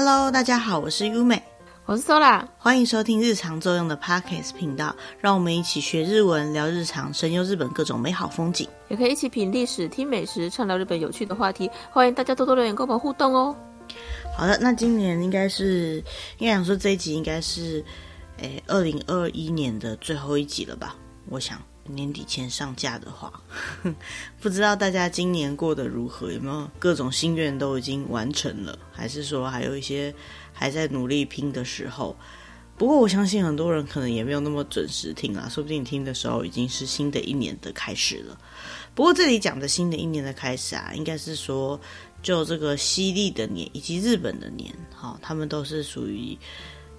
Hello，大家好，我是优美，我是 Sola，欢迎收听日常作用的 Podcast 频道，让我们一起学日文，聊日常，神游日本各种美好风景，也可以一起品历史、听美食，畅聊日本有趣的话题。欢迎大家多多留言跟我们互动哦。好的，那今年应该是，应该想说这一集应该是，诶，二零二一年的最后一集了吧？我想。年底前上架的话，不知道大家今年过得如何？有没有各种心愿都已经完成了，还是说还有一些还在努力拼的时候？不过我相信很多人可能也没有那么准时听啦，说不定听的时候已经是新的一年的开始了。不过这里讲的新的一年的开始啊，应该是说就这个西历的年以及日本的年，好，他们都是属于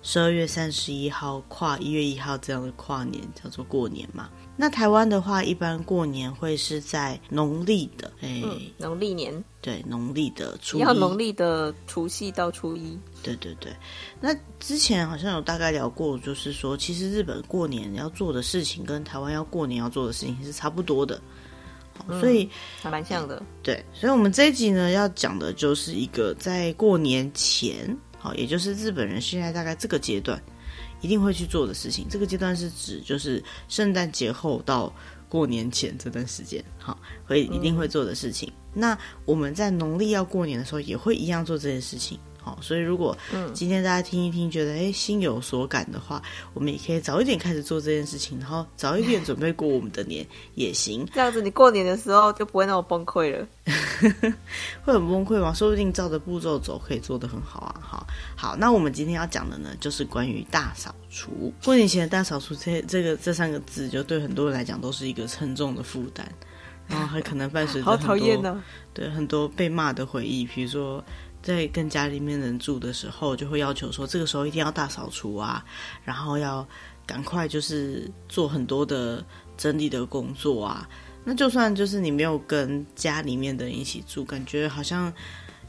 十二月三十一号跨一月一号这样的跨年，叫做过年嘛。那台湾的话，一般过年会是在农历的，哎、嗯，农历年，对，农历的初一，要农历的除夕到初一，对对对。那之前好像有大概聊过，就是说，其实日本过年要做的事情跟台湾要过年要做的事情是差不多的，嗯、所以还蛮像的。对，所以我们这一集呢，要讲的就是一个在过年前，好，也就是日本人现在大概这个阶段。一定会去做的事情，这个阶段是指就是圣诞节后到过年前这段时间，好，会一定会做的事情。嗯。那我们在农历要过年的时候，也会一样做这件事情。好，所以如果今天大家听一听，觉得哎心有所感的话，我们也可以早一点开始做这件事情，然后早一点准备过我们的年也行。这样子，你过年的时候就不会那么崩溃了。会很崩溃吗？说不定照着步骤走，可以做得很好啊。好，好，那我们今天要讲的呢，就是关于大扫除。过年前的大扫除，这这个这三个字，就对很多人来讲都是一个沉重的负担，然后还可能伴随着很多好讨厌呢，对很多被骂的回忆，比如说。在跟家里面人住的时候，就会要求说，这个时候一定要大扫除啊，然后要赶快就是做很多的整理的工作啊。那就算就是你没有跟家里面的人一起住，感觉好像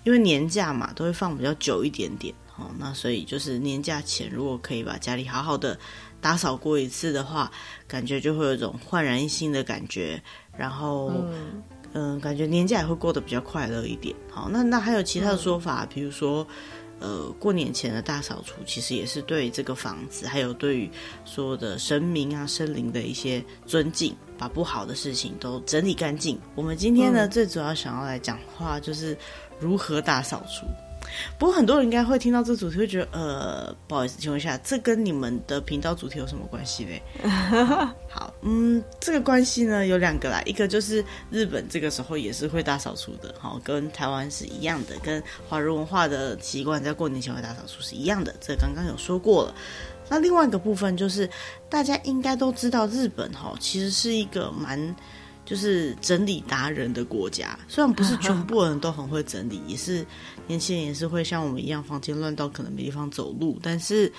因为年假嘛，都会放比较久一点点哦。那所以就是年假前，如果可以把家里好好的打扫过一次的话，感觉就会有一种焕然一新的感觉，然后。嗯嗯，感觉年假也会过得比较快乐一点。好，那那还有其他的说法，比如说，呃，过年前的大扫除，其实也是对这个房子，还有对于所有的神明啊、生灵的一些尊敬，把不好的事情都整理干净。我们今天呢，最主要想要来讲话，就是如何大扫除。不过很多人应该会听到这主题，会觉得呃，不好意思，请问一下，这跟你们的频道主题有什么关系嘞？好，嗯，这个关系呢有两个啦，一个就是日本这个时候也是会大扫除的，好，跟台湾是一样的，跟华人文化的习惯在过年前会大扫除是一样的，这刚刚有说过了。那另外一个部分就是大家应该都知道，日本哈其实是一个蛮。就是整理达人的国家，虽然不是全部人都很会整理，也是年轻人也是会像我们一样房间乱到可能没地方走路，但是，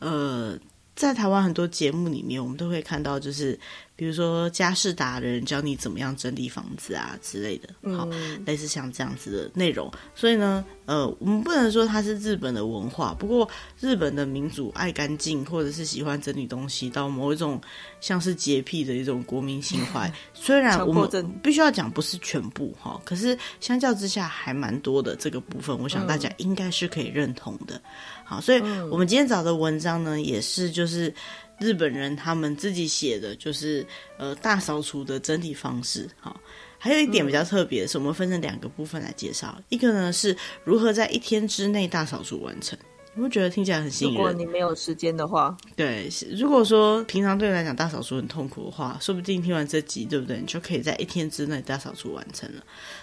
呃。在台湾很多节目里面，我们都会看到，就是比如说家事达人教你怎么样整理房子啊之类的，好，嗯、类似像这样子的内容。所以呢，呃，我们不能说它是日本的文化，不过日本的民主爱干净，或者是喜欢整理东西，到某一种像是洁癖的一种国民情怀。虽然我们必须要讲不是全部哈，可是相较之下还蛮多的这个部分，我想大家应该是可以认同的。好，所以我们今天找的文章呢，也是就是日本人他们自己写的，就是呃大扫除的整体方式。好，还有一点比较特别的是，我们分成两个部分来介绍。一个呢是如何在一天之内大扫除完成。你会觉得听起来很吸引人？如果你没有时间的话，对，如果说平常对你来讲大扫除很痛苦的话，说不定听完这集，对不对？你就可以在一天之内大扫除完成了。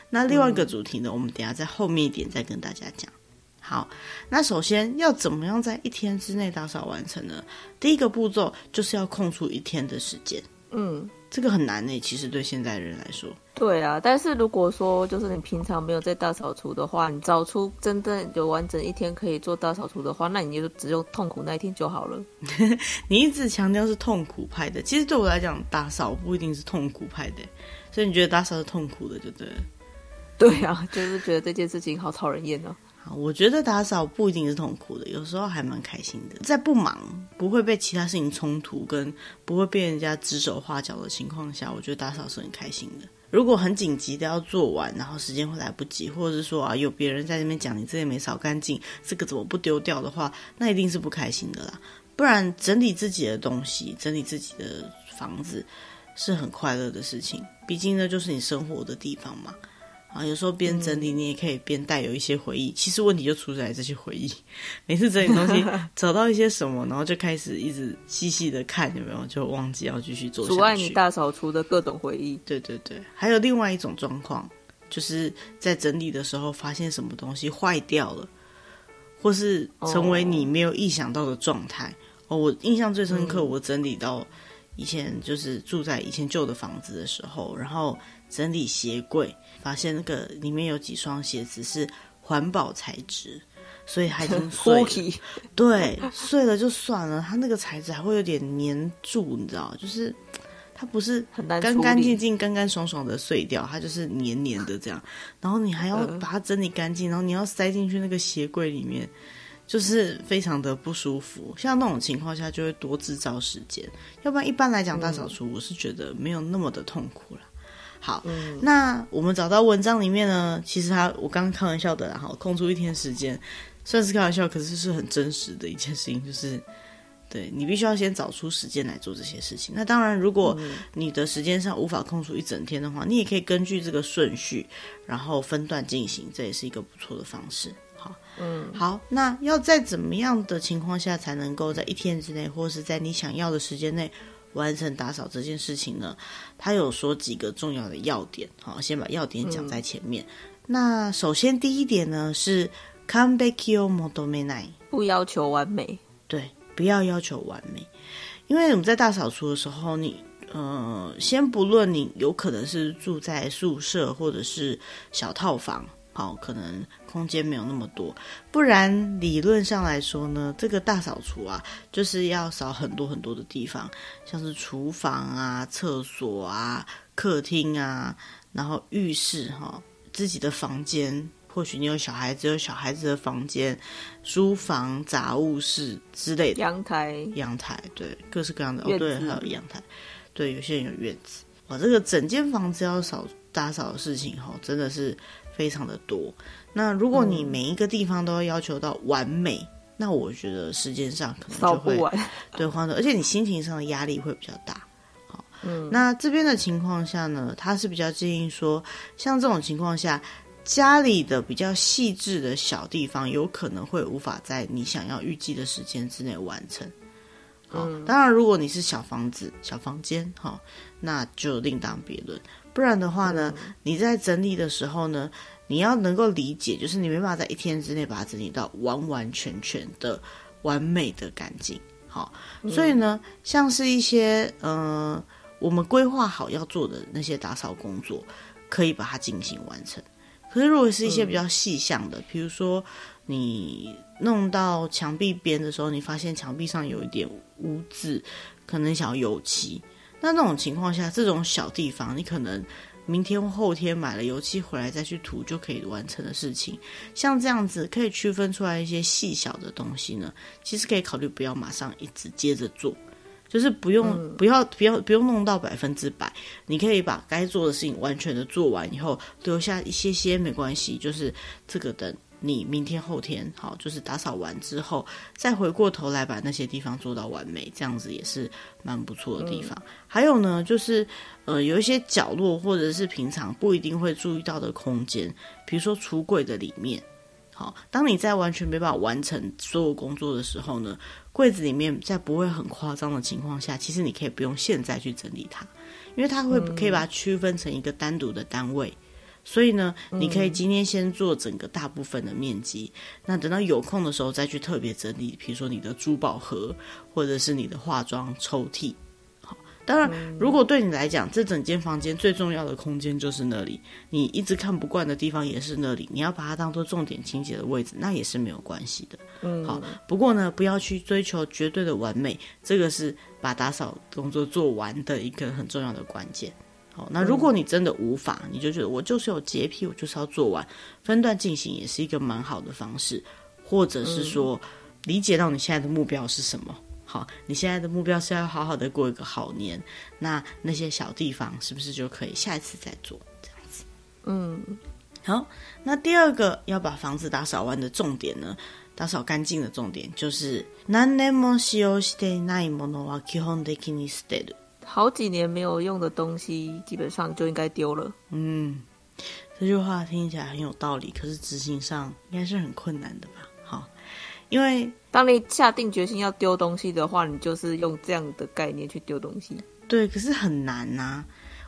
那另外一个主题呢，我们等一下在后面一点再跟大家讲。好，那首先要怎么样在一天之内打扫完成呢？第一个步骤就是要空出一天的时间。嗯，这个很难呢，其实对现在人来说。对啊，但是如果说就是你平常没有在大扫除的话，你找出真正有完整一天可以做大扫除的话，那你就只有痛苦那一天就好了。你一直强调是痛苦派的，其实对我来讲，打扫不一定是痛苦派的，所以你觉得打扫是痛苦的，就对了。对啊，就是觉得这件事情好讨人厌哦。我觉得打扫不一定是痛苦的，有时候还蛮开心的。在不忙、不会被其他事情冲突、跟不会被人家指手画脚的情况下，我觉得打扫是很开心的。如果很紧急的要做完，然后时间会来不及，或者是说啊有别人在那边讲你这里没扫干净，这个怎么不丢掉的话，那一定是不开心的啦。不然整理自己的东西、整理自己的房子是很快乐的事情，毕竟呢就是你生活的地方嘛。啊，有时候边整理你也可以边带有一些回忆。嗯、其实问题就出在这些回忆。每次整理东西 找到一些什么，然后就开始一直细细的看有没有，就忘记要继续做下去。阻碍你大扫除的各种回忆。对对对，还有另外一种状况，就是在整理的时候发现什么东西坏掉了，或是成为你没有意想到的状态。哦，哦，我印象最深刻，我整理到以前就是住在以前旧的房子的时候，然后。整理鞋柜，发现那个里面有几双鞋子是环保材质，所以还已经 碎了。对，碎了就算了，它那个材质还会有点粘住，你知道，就是它不是干干净净、干干爽爽的碎掉，它就是黏黏的这样。然后你还要把它整理干净，然后你要塞进去那个鞋柜里面，就是非常的不舒服。像那种情况下，就会多制造时间。要不然一般来讲，大扫除我是觉得没有那么的痛苦了。好，嗯、那我们找到文章里面呢，其实他我刚刚开玩笑的，然后空出一天时间，算是开玩笑，可是是很真实的一件事情，就是对你必须要先找出时间来做这些事情。那当然，如果你的时间上无法空出一整天的话，你也可以根据这个顺序，然后分段进行，这也是一个不错的方式。好，嗯，好，那要在怎么样的情况下才能够在一天之内，或是在你想要的时间内？完成打扫这件事情呢，他有说几个重要的要点，好，先把要点讲在前面。嗯、那首先第一点呢是完璧を求めない，不要求完美，对，不要要求完美，因为我们在大扫除的时候，你呃，先不论你有可能是住在宿舍或者是小套房。 好，可能空间没有那么多，不然理论上来说呢，这个大扫除啊，就是要扫很多很多的地方，像是厨房啊、厕所啊、客厅啊，然后浴室哈、自己的房间，或许你有小孩子，有小孩子的房间、书房、杂物室之类的，阳台、阳台，对，各式各样的哦，对，还有阳台，对，有些人有院子，哇，这个整间房子要扫打扫的事情哈，真的是。非常的多，那如果你每一个地方都要要求到完美，嗯、那我觉得时间上可能就会对而且你心情上的压力会比较大。好，嗯，那这边的情况下呢，他是比较建议说，像这种情况下，家里的比较细致的小地方，有可能会无法在你想要预计的时间之内完成。好，嗯、当然如果你是小房子、小房间，好，那就另当别论。不然的话呢，嗯、你在整理的时候呢，你要能够理解，就是你没办法在一天之内把它整理到完完全全的完美的干净。好，嗯、所以呢，像是一些呃，我们规划好要做的那些打扫工作，可以把它进行完成。可是如果是一些比较细项的，比、嗯、如说你弄到墙壁边的时候，你发现墙壁上有一点污渍，可能想要油漆。那那种情况下，这种小地方，你可能明天或后天买了油漆回来再去涂就可以完成的事情，像这样子可以区分出来一些细小的东西呢，其实可以考虑不要马上一直接着做，就是不用、不要不要不用弄到百分之百，你可以把该做的事情完全的做完以后，留下一些些没关系，就是这个等。你明天后天好，就是打扫完之后，再回过头来把那些地方做到完美，这样子也是蛮不错的地方。嗯、还有呢，就是呃，有一些角落或者是平常不一定会注意到的空间，比如说橱柜的里面。好，当你在完全没办法完成所有工作的时候呢，柜子里面在不会很夸张的情况下，其实你可以不用现在去整理它，因为它会可以把它区分成一个单独的单位。所以呢，你可以今天先做整个大部分的面积，嗯、那等到有空的时候再去特别整理，比如说你的珠宝盒，或者是你的化妆抽屉。好，当然，嗯、如果对你来讲，这整间房间最重要的空间就是那里，你一直看不惯的地方也是那里，你要把它当做重点清洁的位置，那也是没有关系的。嗯，好，不过呢，不要去追求绝对的完美，这个是把打扫工作做完的一个很重要的关键。好，那如果你真的无法，你就觉得我就是有洁癖，我就是要做完，分段进行也是一个蛮好的方式，或者是说理解到你现在的目标是什么。好，你现在的目标是要好好的过一个好年，那那些小地方是不是就可以下一次再做这样子？嗯，好，那第二个要把房子打扫完的重点呢，打扫干净的重点就是何年も使用していないものは基本的に舍てる。 好几年没有用的东西，基本上就应该丢了。嗯，这句话听起来很有道理，可是执行上应该是很困难的吧？好，因为当你下定决心要丢东西的话，你就是用这样的概念去丢东西。对，可是很难呐、啊。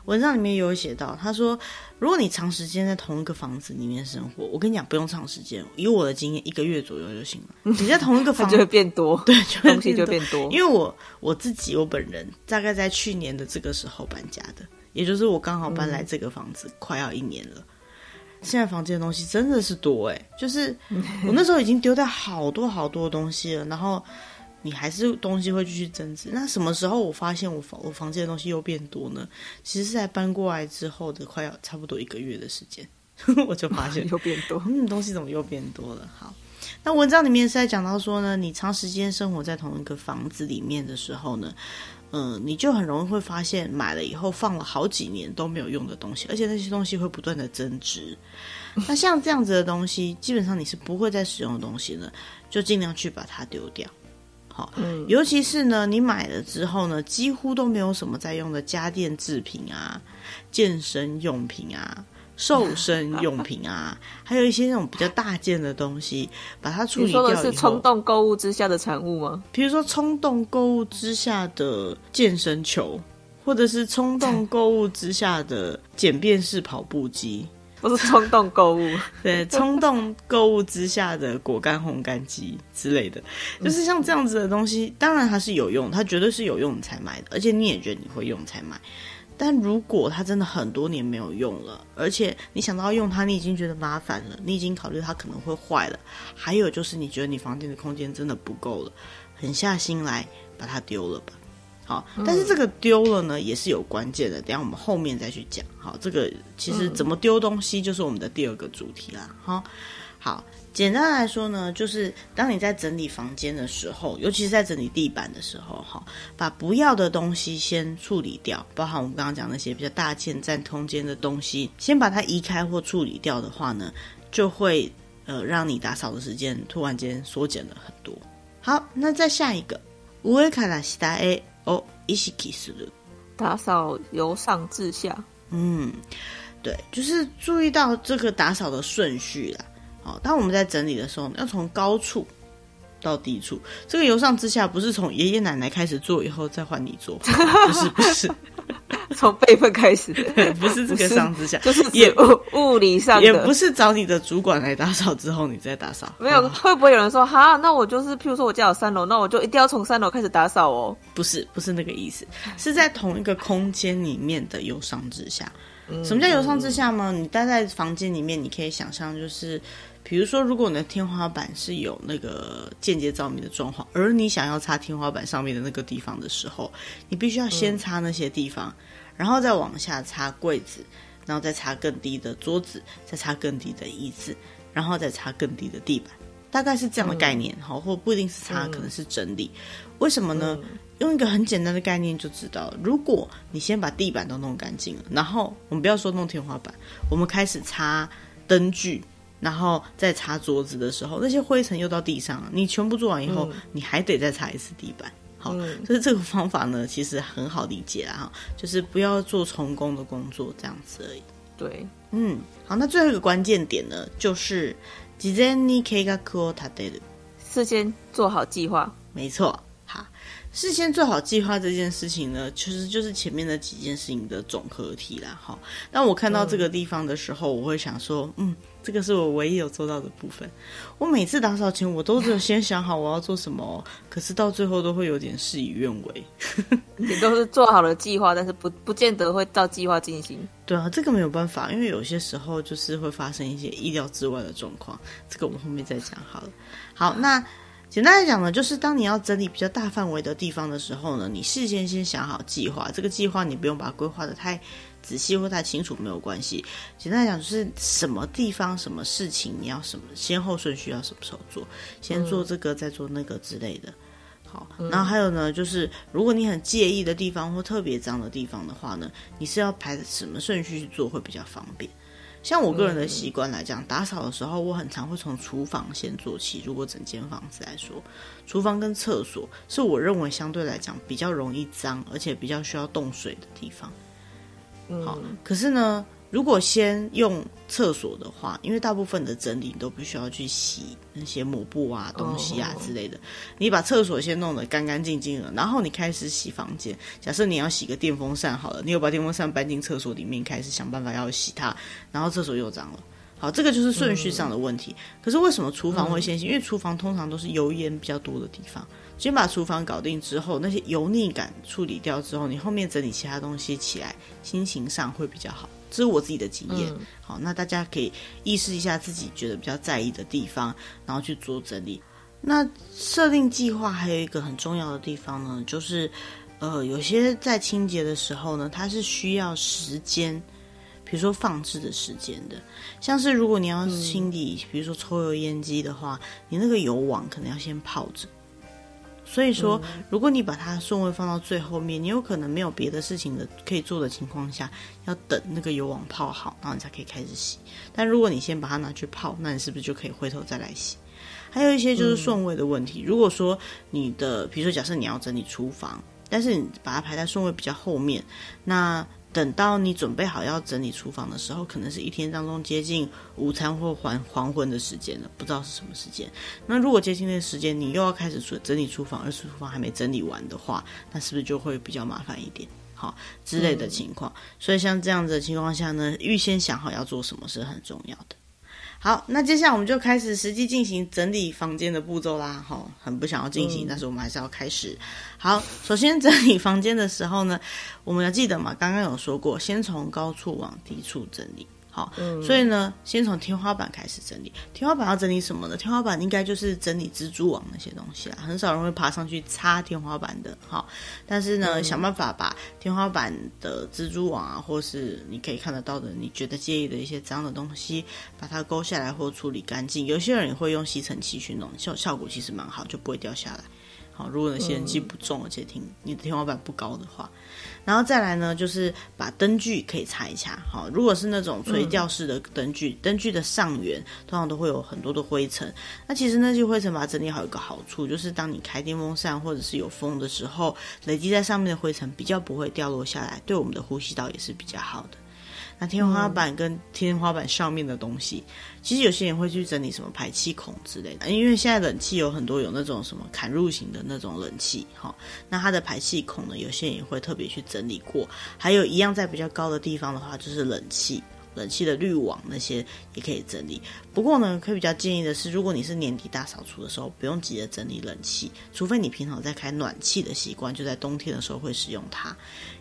文章里面有写到，他说，如果你长时间在同一个房子里面生活，我跟你讲，不用长时间，以我的经验，一个月左右就行了。你在同一个房子就会变多，对，就会东西就变多。因为我我自己我本人大概在去年的这个时候搬家的，也就是我刚好搬来这个房子、嗯、快要一年了。现在房间的东西真的是多哎，就是我那时候已经丢掉好多好多东西了，然后。你还是东西会继续增值。那什么时候我发现我房我房间的东西又变多呢？其实是在搬过来之后的快要差不多一个月的时间，我就发现 又变多。嗯，东西怎么又变多了？好，那文章里面是在讲到说呢，你长时间生活在同一个房子里面的时候呢，嗯、呃，你就很容易会发现买了以后放了好几年都没有用的东西，而且那些东西会不断的增值。那像这样子的东西，基本上你是不会再使用的东西呢，就尽量去把它丢掉。嗯，尤其是呢，你买了之后呢，几乎都没有什么在用的家电制品啊、健身用品啊、瘦身用品啊，还有一些那种比较大件的东西，把它处理掉。你说的是冲动购物之下的产物吗？比如说冲动购物之下的健身球，或者是冲动购物之下的简便式跑步机。不是冲动购物，对，冲动购物之下的果干烘干机之类的，就是像这样子的东西，当然它是有用，它绝对是有用你才买的，而且你也觉得你会用才买。但如果它真的很多年没有用了，而且你想到要用它，你已经觉得麻烦了，你已经考虑它可能会坏了，还有就是你觉得你房间的空间真的不够了，狠下心来把它丢了吧。好，但是这个丢了呢，也是有关键的。等下我们后面再去讲。好，这个其实怎么丢东西，就是我们的第二个主题啦。好，好，简单来说呢，就是当你在整理房间的时候，尤其是在整理地板的时候，哈，把不要的东西先处理掉，包含我们刚刚讲那些比较大件占空间的东西，先把它移开或处理掉的话呢，就会呃让你打扫的时间突然间缩减了很多。好，那再下一个，上から下へ。 哦，意识する，打扫由上至下。嗯，对，就是注意到这个打扫的顺序啦。好，当我们在整理的时候，要从高处到低处。这个由上至下，不是从爷爷奶奶开始做以后再换你做，不是，不是。从辈分开始，不是这个上之下，就是 也物物理上的，也不是找你的主管来打扫之后你再打扫。没有，会不会有人说哈？那我就是，譬如说我家有三楼，那我就一定要从三楼开始打扫哦？不是，不是那个意思，是在同一个空间里面的由上至下。什么叫由上至下吗？你待在房间里面，你可以想象就是。比如说，如果你的天花板是有那个间接照明的状况，而你想要擦天花板上面的那个地方的时候，你必须要先擦那些地方，然后再往下擦柜子，然后再擦更低的桌子，再擦更低的椅子，然后再擦更低的地板，大概是这样的概念。好、或不一定是擦，可能是整理。为什么呢？用一个很简单的概念就知道，如果你先把地板都弄干净了，然后我们不要说弄天花板，我们开始擦灯具。然后再擦桌子的时候，那些灰尘又到地上了。你全部做完以后，嗯、你还得再擦一次地板。好，嗯、所以这个方法呢，其实很好理解啦。哈，就是不要做重工的工作，这样子而已。对，嗯，好，那最后一个关键点呢，就是事前に计划を立てる，事先做好计划。没错。事先做好计划这件事情呢，其实就是前面的几件事情的总合体啦。哈，当我看到这个地方的时候，嗯、我会想说，嗯， 这个是我唯一有做到的部分。我每次打扫前，我都只有先想好我要做什么，可是到最后都会有点事与愿违。你都是做好了计划，但是不不见得会照计划进行。对啊，这个没有办法，因为有些时候就是会发生一些意料之外的状况。这个我们后面再讲好了。好，那。简单来讲呢，就是当你要整理比较大范围的地方的时候呢，你事先先想好计划。这个计划你不用把它规划的太仔细或太清楚没有关系。简单来讲，就是什么地方、什么事情，你要什么先后顺序，要什么时候做，先做这个，再做那个之类的。好，然后还有呢，就是如果你很介意的地方或特别脏的地方的话呢，你是要排什么顺序去做会比较方便？像我个人的习惯来讲，打扫的时候，我很常会从厨房先做起。如果整间房子来说，厨房跟厕所是我认为相对来讲比较容易脏，而且比较需要动水的地方。好，可是呢，如果先用厕所的话，因为大部分的整理你都不需要去洗那些抹布啊、东西啊之类的，你把厕所先弄得干干净净了，然后你开始洗房间。假设你要洗个电风扇好了，你有把电风扇搬进厕所里面，开始想办法要洗它，然后厕所又脏了。好，这个就是顺序上的问题。可是为什么厨房会先洗？因为厨房通常都是油烟比较多的地方。先把厨房搞定之后，那些油腻感处理掉之后，你后面整理其他东西起来，心情上会比较好。这是我自己的经验。嗯、好，那大家可以意识一下自己觉得比较在意的地方，然后去做整理。那设定计划还有一个很重要的地方呢，就是呃，有些在清洁的时候呢，它是需要时间，比如说放置的时间的。像是如果你要清理，比如说抽油烟机的话，你那个油网可能要先泡着。所以说，如果你把它顺位放到最后面，你有可能没有别的事情的可以做的情况下，要等那个油网泡好，然后你才可以开始洗。但如果你先把它拿去泡，那你是不是就可以回头再来洗？还有一些就是顺位的问题。如果说你的，比如说假设你要整理厨房，但是你把它排在顺位比较后面，那。等到你准备好要整理厨房的时候，可能是一天当中接近午餐或黄黄昏的时间了，不知道是什么时间。那如果接近那个时间，你又要开始整整理厨房，而厨房还没整理完的话，那是不是就会比较麻烦一点？好，之类的情况。所以像这样子的情况下呢，预先想好要做什么是很重要的。好，那接下来我们就开始实际进行整理房间的步骤啦。哈，很不想要进行，嗯，但是我们还是要开始。好，首先整理房间的时候呢，我们要记得嘛，刚刚有说过，先从高处往低处整理。好，所以呢，先从天花板开始整理。天花板要整理什么呢？天花板应该就是整理蜘蛛网那些东西啦，很少人会爬上去擦天花板的。好，但是呢，想办法把天花板的蜘蛛网啊，或是你可以看得到的，你觉得介意的一些脏的东西，把它勾下来或处理干净。有些人也会用吸尘器去弄，效效果其实蛮好，就不会掉下来。好，如果你吸尘器不重，而且挺你的天花板不高的话，然后再来呢，就是把灯具可以擦一擦。好，如果是那种垂吊式的灯具，灯具的上缘通常都会有很多的灰尘。那其实那些灰尘把它整理好，有个好处就是，当你开电风扇或者是有风的时候，累积在上面的灰尘比较不会掉落下来，对我们的呼吸道也是比较好的。那天花板跟天花板上面的东西，其实有些人会去整理什么排气孔之类的，因为现在冷气有很多有那种什么砍入型的那种冷气，哈，那它的排气孔呢，有些人也会特别去整理过。还有一样在比较高的地方的话，就是冷气，冷气的滤网那些也可以整理。不过呢，可以比较建议的是，如果你是年底大扫除的时候，不用急着整理冷气，除非你平常在开暖气的习惯，就在冬天的时候会使用它，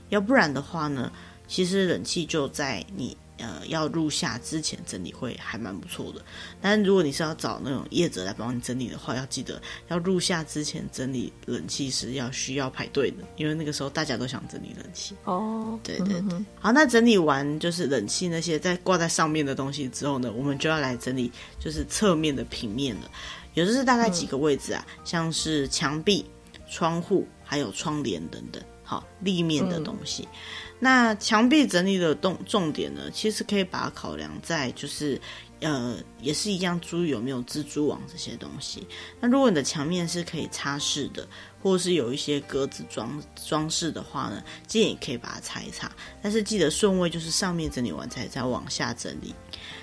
要不然的话呢。其实冷气就在你呃要入夏之前整理会还蛮不错的，但如果你是要找那种业者来帮你整理的话，要记得要入夏之前整理冷气是要需要排队的，因为那个时候大家都想整理冷气。哦，对对对。嗯、好，那整理完就是冷气那些在挂在上面的东西之后呢，我们就要来整理就是侧面的平面了，也就是大概几个位置啊，嗯、像是墙壁、窗户还有窗帘等等，好立面的东西。嗯那墙壁整理的重重点呢，其实可以把它考量在就是，呃，也是一样，注意有没有蜘蛛网这些东西。那如果你的墙面是可以擦拭的，或者是有一些格子装装饰的话呢，建议可以把它擦一擦。但是记得顺位就是上面整理完才再往下整理。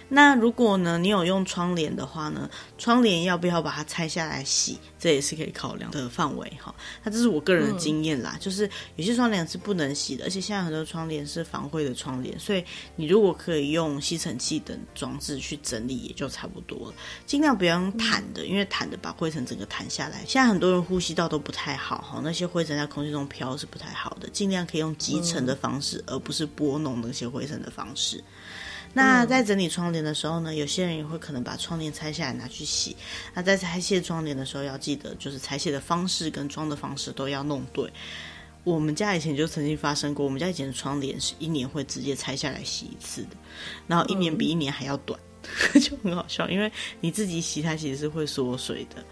那如果呢，你有用窗帘的话呢，窗帘要不要把它拆下来洗？这也是可以考量的范围哈。那这是我个人的经验啦，嗯、就是有些窗帘是不能洗的，而且现在很多窗帘是防灰的窗帘，所以你如果可以用吸尘器等装置去整理，也就差不多了。尽量不要用毯的，嗯、因为毯的把灰尘整个弹下来。现在很多人呼吸道都不太好哈，那些灰尘在空气中飘是不太好的。尽量可以用集尘的方式，嗯、而不是拨弄那些灰尘的方式。那在整理窗帘的时候呢，有些人也会可能把窗帘拆下来拿去洗。那在拆卸窗帘的时候，要记得就是拆卸的方式跟装的方式都要弄对。我们家以前就曾经发生过，我们家以前的窗帘是一年会直接拆下来洗一次的，然后一年比一年还要短，嗯、就很好笑，因为你自己洗它其实是会缩水的。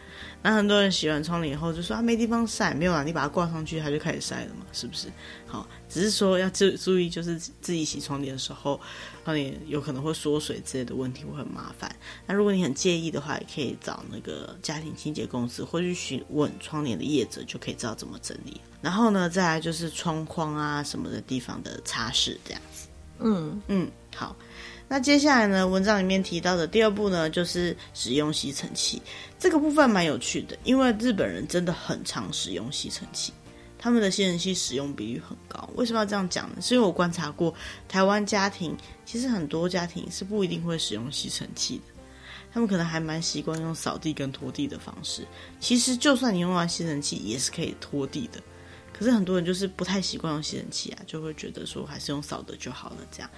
那很多人洗完窗帘以后就说啊，没地方晒，没有啊，你把它挂上去它就开始晒了嘛，是不是？好，只是说要注注意，就是自己洗窗帘的时候，窗帘有可能会缩水之类的问题会很麻烦。那如果你很介意的话，也可以找那个家庭清洁公司，或去询问窗帘的业者，就可以知道怎么整理。然后呢，再来就是窗框啊什么的地方的擦拭，这样子。嗯嗯，好。那接下来呢，文章里面提到的第二步呢，就是使用吸尘器。这个部分蛮有趣的，因为日本人真的很常使用吸尘器，他们的吸尘器使用比率很高。为什么要这样讲呢？是因为我观察过台湾家庭，其实很多家庭是不一定会使用吸尘器的，他们可能还蛮习惯用扫地跟拖地的方式。其实就算你用完吸尘器，也是可以拖地的。可是很多人就是不太习惯用吸尘器啊，就会觉得说还是用扫的就好了，这样。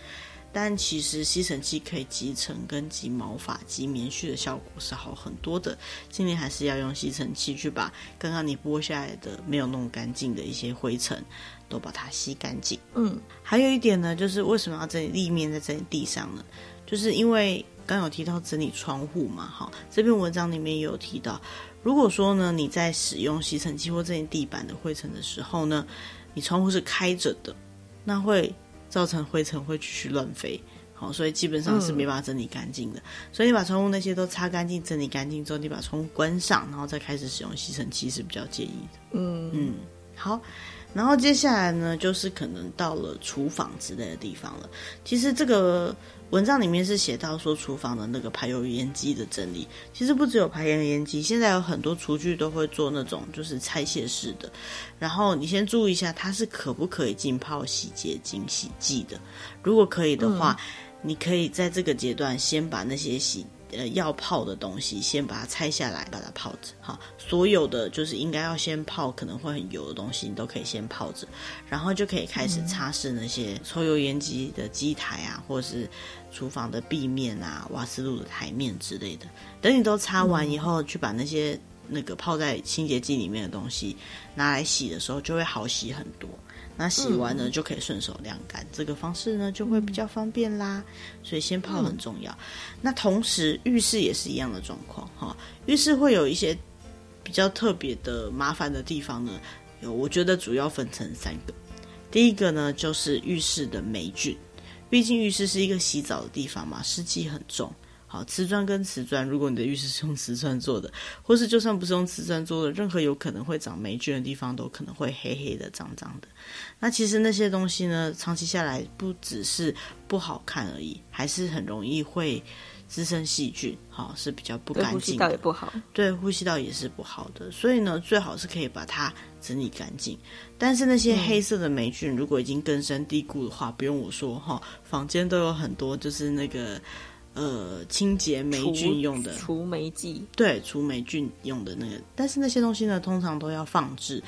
但其实吸尘器可以集尘跟集毛发、集棉絮的效果是好很多的。今年还是要用吸尘器去把刚刚你剥下来的没有弄干净的一些灰尘都把它吸干净。嗯，还有一点呢，就是为什么要整理立面在整理地上呢？就是因为刚有提到整理窗户嘛，哈，这篇文章里面也有提到，如果说呢你在使用吸尘器或整理地板的灰尘的时候呢，你窗户是开着的，那会。造成灰尘会继续乱飞，好，所以基本上是没办法整理干净的。嗯、所以你把窗户那些都擦干净、整理干净之后，你把窗户关上，然后再开始使用吸尘器是比较建议的。嗯嗯，好。然后接下来呢，就是可能到了厨房之类的地方了。其实这个文章里面是写到说，厨房的那个排油烟机的整理，其实不只有排油烟机，现在有很多厨具都会做那种就是拆卸式的。然后你先注意一下，它是可不可以浸泡洗洁精、洗剂的？如果可以的话，嗯、你可以在这个阶段先把那些洗。呃，要泡的东西先把它拆下来，把它泡着。好，所有的就是应该要先泡，可能会很油的东西，你都可以先泡着，然后就可以开始擦拭那些抽油烟机的机台啊，或者是厨房的壁面啊、瓦斯炉的台面之类的。等你都擦完以后，去把那些那个泡在清洁剂里面的东西拿来洗的时候，就会好洗很多。那洗完呢，就可以顺手晾干，嗯、这个方式呢就会比较方便啦。所以先泡很重要。嗯、那同时浴室也是一样的状况哈，浴室会有一些比较特别的麻烦的地方呢。有，我觉得主要分成三个。第一个呢就是浴室的霉菌，毕竟浴室是一个洗澡的地方嘛，湿气很重。好，瓷砖跟瓷砖，如果你的浴室是用瓷砖做的，或是就算不是用瓷砖做的，任何有可能会长霉菌的地方，都可能会黑黑的、脏脏的。那其实那些东西呢，长期下来不只是不好看而已，还是很容易会滋生细菌，好，是比较不干净的。呼吸道也不好。对，呼吸道也是不好的。所以呢，最好是可以把它整理干净。但是那些黑色的霉菌，如果已经根深蒂固的话，不用我说哈，房间都有很多，就是那个。呃，清洁霉菌用的除霉剂，对，除霉菌用的那个，但是那些东西呢，通常都要放置。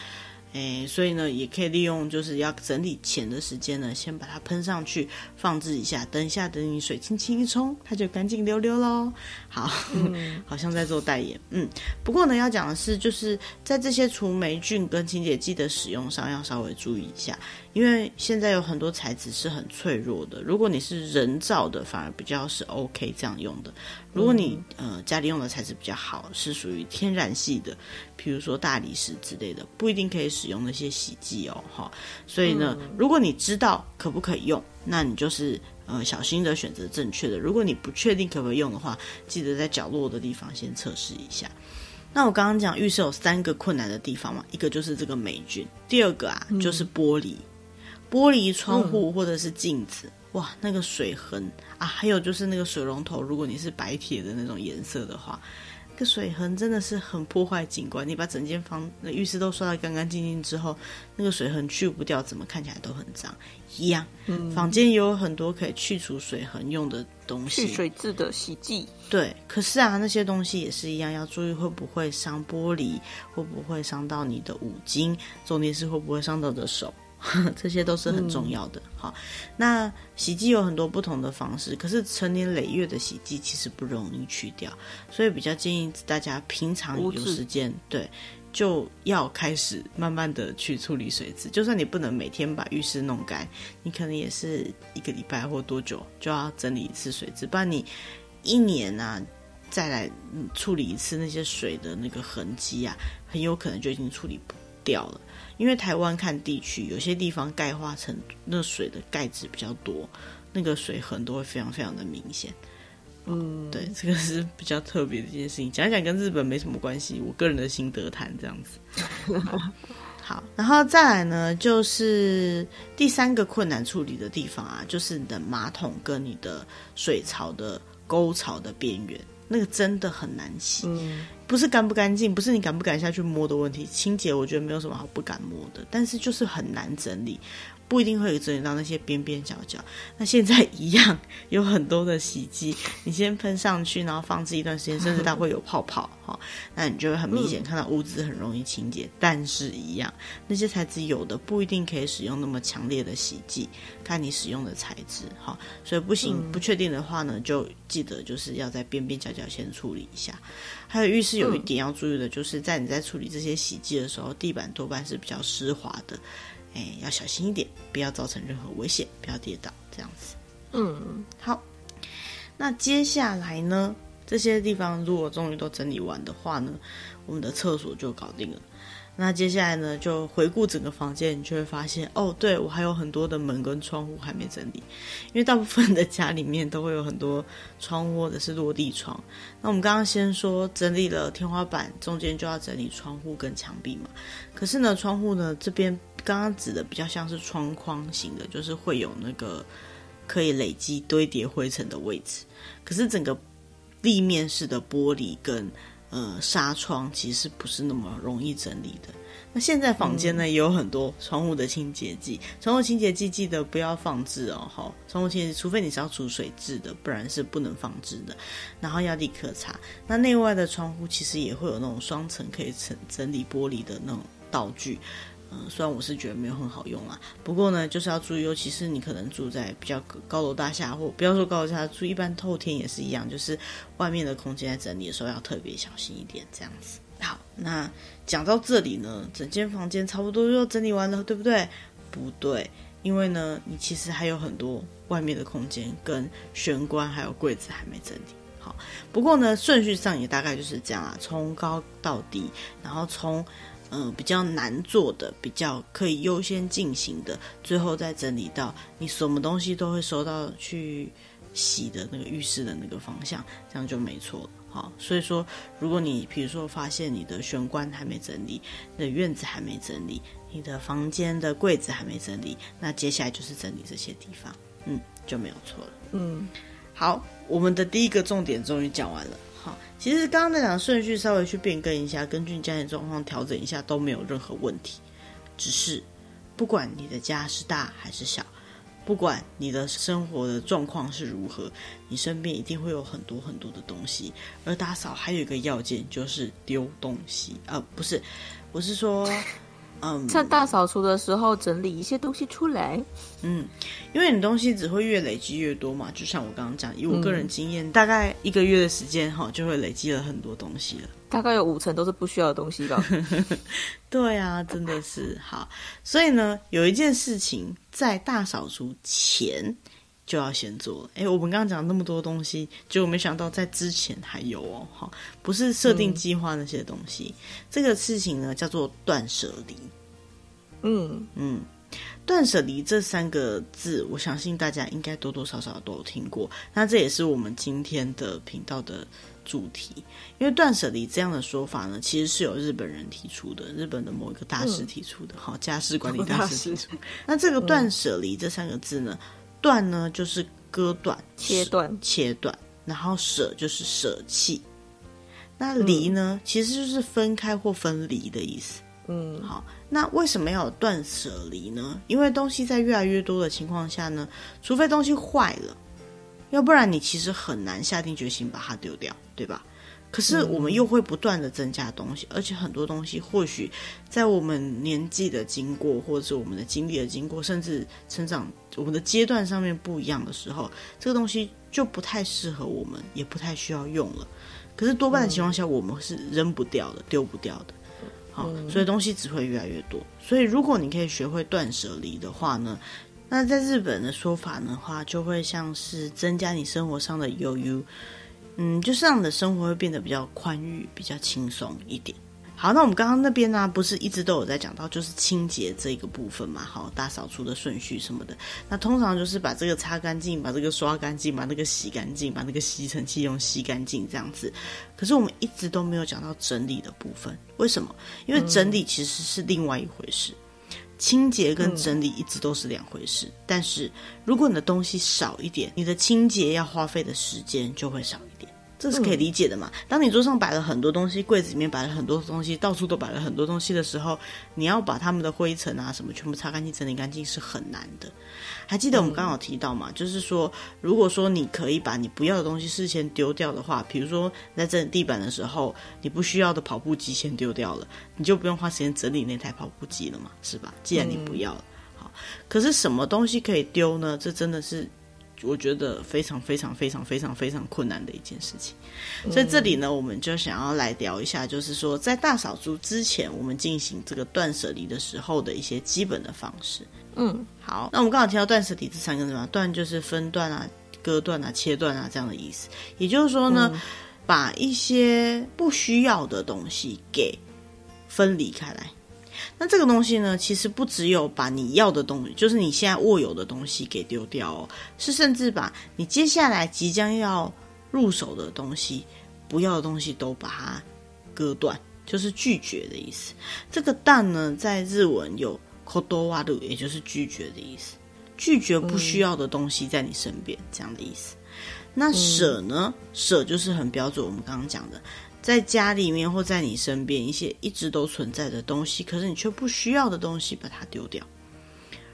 诶，所以呢，也可以利用就是要整理前的时间呢，先把它喷上去，放置一下，等一下，等你水轻轻一冲，它就干净溜溜喽。好，嗯、好像在做代言。嗯，不过呢，要讲的是，就是在这些除霉菌跟清洁剂的使用上，要稍微注意一下，因为现在有很多材质是很脆弱的。如果你是人造的，反而比较是 OK 这样用的。如果你呃家里用的材质比较好，是属于天然系的，比如说大理石之类的，不一定可以使用那些洗剂哦，哈。所以呢，嗯、如果你知道可不可以用，那你就是呃小心的选择正确的。如果你不确定可不可以用的话，记得在角落的地方先测试一下。那我刚刚讲浴室有三个困难的地方嘛，一个就是这个霉菌，第二个啊、嗯、就是玻璃，玻璃窗户或者是镜子。嗯哇，那个水痕啊，还有就是那个水龙头，如果你是白铁的那种颜色的话，那个水痕真的是很破坏景观。你把整间房、那浴室都刷得干干净净之后，那个水痕去不掉，怎么看起来都很脏一样。嗯，房间也有很多可以去除水痕用的东西，去水质的洗剂。对，可是啊，那些东西也是一样，要注意会不会伤玻璃，会不会伤到你的五金，重点是会不会伤到的手。这些都是很重要的。好、嗯，那洗剂有很多不同的方式，可是成年累月的洗剂其实不容易去掉，所以比较建议大家平常有时间，对，就要开始慢慢的去处理水质。就算你不能每天把浴室弄干，你可能也是一个礼拜或多久就要整理一次水质，不然你一年啊再来处理一次那些水的那个痕迹啊，很有可能就已经处理不掉了。因为台湾看地区，有些地方钙化成那水的钙质比较多，那个水痕都会非常非常的明显。嗯，对，这个是比较特别的一件事情。讲一讲跟日本没什么关系，我个人的心得谈这样子。好，然后再来呢，就是第三个困难处理的地方啊，就是你的马桶跟你的水槽的沟槽的边缘。那个真的很难洗，嗯、不是干不干净，不是你敢不敢下去摸的问题。清洁我觉得没有什么好不敢摸的，但是就是很难整理。不一定会有整理到那些边边角角。那现在一样有很多的洗剂，你先喷上去，然后放置一段时间，甚至它会有泡泡哈。那你就会很明显看到污渍很容易清洁。但是，一样那些材质有的不一定可以使用那么强烈的洗剂，看你使用的材质哈。所以不行，不确定的话呢，就记得就是要在边边角角先处理一下。还有浴室有一点要注意的，就是在你在处理这些洗剂的时候，地板多半是比较湿滑的。哎，要小心一点，不要造成任何危险，不要跌倒，这样子。嗯，好。那接下来呢？这些地方如果终于都整理完的话呢，我们的厕所就搞定了。那接下来呢，就回顾整个房间，你就会发现，哦，对，我还有很多的门跟窗户还没整理，因为大部分的家里面都会有很多窗户或者是落地窗。那我们刚刚先说整理了天花板，中间就要整理窗户跟墙壁嘛。可是呢，窗户呢这边刚刚指的比较像是窗框型的，就是会有那个可以累积堆叠灰尘的位置。可是整个立面式的玻璃跟呃，纱窗其实不是那么容易整理的。那现在房间呢，也有很多窗户的清洁剂，窗户清洁剂记得不要放置哦，好，窗户清洁剂，除非你是要储水渍的，不然是不能放置的。然后要立刻擦。那内外的窗户其实也会有那种双层可以整整理玻璃的那种道具。虽然我是觉得没有很好用啊，不过呢，就是要注意，尤其是你可能住在比较高楼大厦，或不要说高楼大厦，住一般透天也是一样，就是外面的空间在整理的时候要特别小心一点，这样子。好，那讲到这里呢，整间房间差不多就整理完了，对不对？不对，因为呢，你其实还有很多外面的空间跟玄关还有柜子还没整理好。不过呢，顺序上也大概就是这样啊，从高到低，然后从。嗯，比较难做的，比较可以优先进行的，最后再整理到你什么东西都会收到去洗的那个浴室的那个方向，这样就没错了。好，所以说，如果你比如说发现你的玄关还没整理，你的院子还没整理，你的房间的柜子还没整理，那接下来就是整理这些地方，嗯，就没有错了。嗯，好，我们的第一个重点终于讲完了。好，其实刚刚那两个顺序稍微去变更一下，根据家庭状况调整一下都没有任何问题。只是不管你的家是大还是小，不管你的生活的状况是如何，你身边一定会有很多很多的东西。而打扫还有一个要件就是丢东西，呃，不是，我是说。嗯，趁大扫除的时候整理一些东西出来。嗯，因为你东西只会越累积越多嘛，就像我刚刚讲，以我个人经验，嗯、大概一个月的时间哈，就会累积了很多东西了。大概有五成都是不需要的东西吧。对啊，真的是好。所以呢，有一件事情在大扫除前就要先做。哎，我们刚刚讲那么多东西，结果没想到在之前还有哦，哈，不是设定计划那些东西。嗯、这个事情呢，叫做断舍离。嗯嗯，断舍离这三个字，我相信大家应该多多少少都有听过。那这也是我们今天的频道的主题，因为断舍离这样的说法呢，其实是由日本人提出的，日本的某一个大师提出的，好、嗯，家事管理大师提出。那这个断舍离这三个字呢？断呢，就是割断、切断、切断，然后舍就是舍弃。那离呢，嗯、其实就是分开或分离的意思。嗯，好，那为什么要有断舍离呢？因为东西在越来越多的情况下呢，除非东西坏了，要不然你其实很难下定决心把它丢掉，对吧？可是我们又会不断的增加东西，而且很多东西或许在我们年纪的经过，或者是我们的经历的经过，甚至成长我们的阶段上面不一样的时候，这个东西就不太适合我们，也不太需要用了。可是多半的情况下，我们是扔不掉的，丢不掉的。好，所以东西只会越来越多。所以如果你可以学会断舍离的话呢，那在日本的说法的话，就会像是增加你生活上的忧郁，嗯，就是让你的生活会变得比较宽裕、比较轻松一点。好，那我们刚刚那边呢，不是一直都有在讲到，就是清洁这个部分嘛，好，大扫除的顺序什么的。那通常就是把这个擦干净，把这个刷干净，把那个洗干净，把那个吸尘器用吸干净这样子。可是我们一直都没有讲到整理的部分，为什么？因为整理其实是另外一回事，清洁跟整理一直都是两回事。但是如果你的东西少一点，你的清洁要花费的时间就会少。这是可以理解的嘛？当你桌上摆了很多东西，柜子里面摆了很多东西，到处都摆了很多东西的时候，你要把他们的灰尘啊什么全部擦干净、整理干净是很难的。还记得我们刚好提到嘛？就是说，如果说你可以把你不要的东西事先丢掉的话，比如说在整理地板的时候，你不需要的跑步机先丢掉了，你就不用花时间整理那台跑步机了嘛？是吧？既然你不要了，好，可是什么东西可以丢呢？这真的是。我觉得非常非常非常非常非常困难的一件事情，所以这里呢，我们就想要来聊一下，就是说在大扫除之前，我们进行这个断舍离的时候的一些基本的方式。嗯，好，那我们刚好提到断舍离这三个字嘛，断就是分段啊、割断啊、切断啊这样的意思，也就是说呢，嗯、把一些不需要的东西给分离开来。那这个东西呢，其实不只有把你要的东西，就是你现在握有的东西给丢掉哦，是甚至把你接下来即将要入手的东西，不要的东西都把它割断，就是拒绝的意思。这个“断”呢，在日文有 “kodowaru”，也就是拒绝的意思，拒绝不需要的东西在你身边，这样的意思。那“舍”呢，“舍”就是很标准，我们刚刚讲的。在家里面或在你身边一些一直都存在的东西，可是你却不需要的东西，把它丢掉。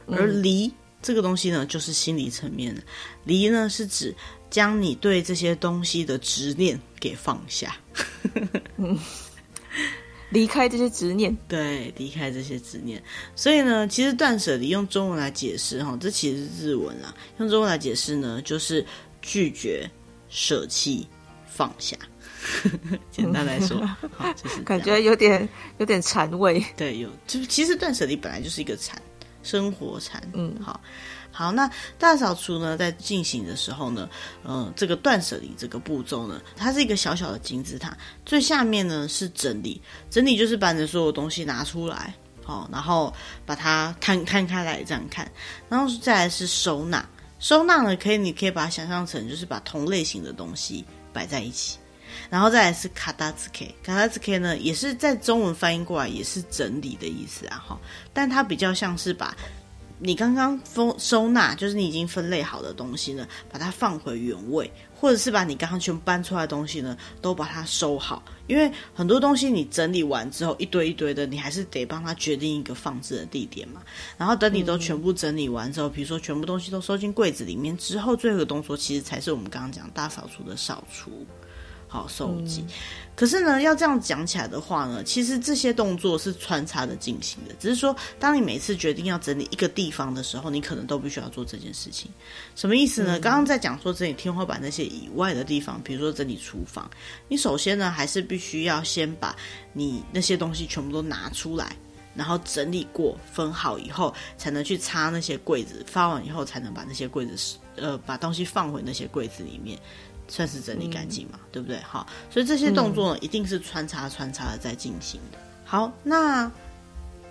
而离、嗯、这个东西呢，就是心理层面的离呢，是指将你对这些东西的执念给放下，嗯、离开这些执念。对，离开这些执念。所以呢，其实断舍离用中文来解释哈，这其实是日文啊，用中文来解释呢，就是拒绝、舍弃、放下。简单来说，好，就是 感觉有点有点禅味。对，有就其实断舍离本来就是一个禅，生活禅。嗯，好，好，那大扫除呢，在进行的时候呢，嗯、呃，这个断舍离这个步骤呢，它是一个小小的金字塔，最下面呢是整理，整理就是把你的所有东西拿出来，好，然后把它摊摊开来这样看，然后再来是收纳，收纳呢可以，你可以把它想象成就是把同类型的东西摆在一起。然后再来是卡达兹 K，卡达兹 K 呢，也是在中文翻译过来也是整理的意思啊哈，但它比较像是把你刚刚收收纳，就是你已经分类好的东西呢，把它放回原位，或者是把你刚刚全部搬出来的东西呢，都把它收好，因为很多东西你整理完之后一堆一堆的，你还是得帮它决定一个放置的地点嘛。然后等你都全部整理完之后，比如说全部东西都收进柜子里面之后，最后一个动作其实才是我们刚刚讲大扫除的扫除。好收集，可是呢，要这样讲起来的话呢，其实这些动作是穿插的进行的。只是说，当你每次决定要整理一个地方的时候，你可能都必须要做这件事情。什么意思呢？刚刚在讲说整理天花板那些以外的地方，比如说整理厨房，你首先呢，还是必须要先把你那些东西全部都拿出来，然后整理过、分好以后，才能去擦那些柜子。发完以后，才能把那些柜子，呃，把东西放回那些柜子里面。算是整理干净嘛，嗯、对不对？好，所以这些动作呢，一定是穿插穿插的在进行的。好，那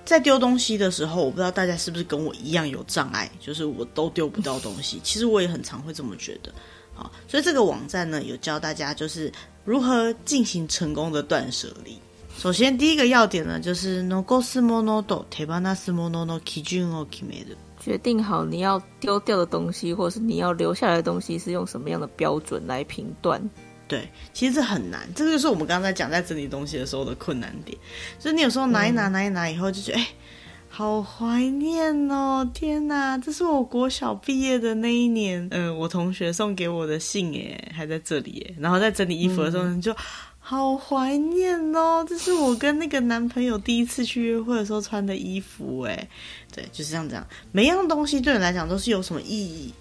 在丢东西的时候，我不知道大家是不是跟我一样有障碍，就是我都丢不到东西。其实我也很常会这么觉得。好，所以这个网站呢，有教大家就是如何进行成功的断舍离。首先，第一个要点呢，就是残すものと手放すものの基准を决める。 决定好你要丢掉的东西，或者是你要留下来的东西是用什么样的标准来评断？对，其实这很难，这个就是我们刚才讲在整理东西的时候的困难点。所以你有时候拿一拿，拿一拿以后就觉得，哎、嗯，好怀念哦！天哪，这是我国小毕业的那一年，嗯、呃，我同学送给我的信，哎，还在这里，耶，然后在整理衣服的时候，你就。好怀念哦！这是我跟那个男朋友第一次去约会的时候穿的衣服，哎，对，就是这样。每样东西对你来讲都是有什么意义，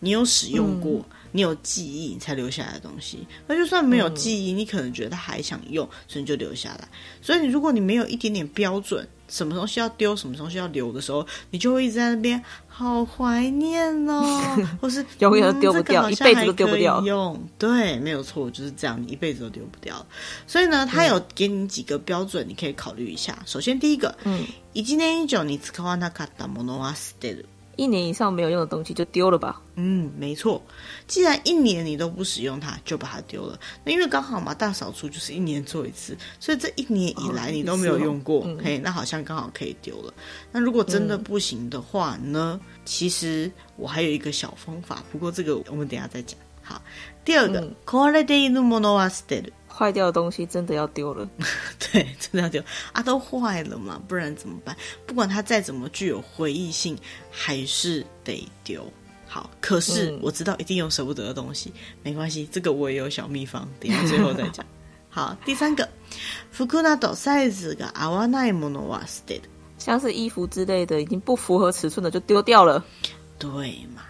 你有使用过，你有记忆，你才留下来的东西。那就算没有记忆，嗯、你可能觉得他还想用，所以你就留下来。所以你如果你没有一点点标准，什么东西要丢，什么东西要留的时候，你就会一直在那边好怀念哦，或是永远都丢不掉，嗯、一辈子都丢不掉。用对，没有错，就是这样，你一辈子都丢不掉。所以呢，他有给你几个标准，你可以考虑一下。首先第一个，嗯，一年以上你使わなかったものは舍てる。 一年以上没有用的东西就丢了吧。嗯，没错。既然一年你都不使用它，就把它丢了。那因为刚好嘛，大扫除就是一年做一次，所以这一年以来你都没有用过，哦、嘿，那好像刚好可以丢了。那如果真的不行的话呢？嗯、其实我还有一个小方法，不过这个我们等一下再讲。好，第二个，壊れているものは舍てる。 坏掉的东西真的要丢了，对，真的要丢啊！都坏了嘛，不然怎么办？不管它再怎么具有回忆性，还是得丢。好，可是、嗯、我知道一定有舍不得的东西，没关系，这个我也有小秘方，等一下最后再讲。好，第三个，服などサイズが合わないものは舍てる。像是衣服之类的，已经不符合尺寸的就丢掉了。对嘛？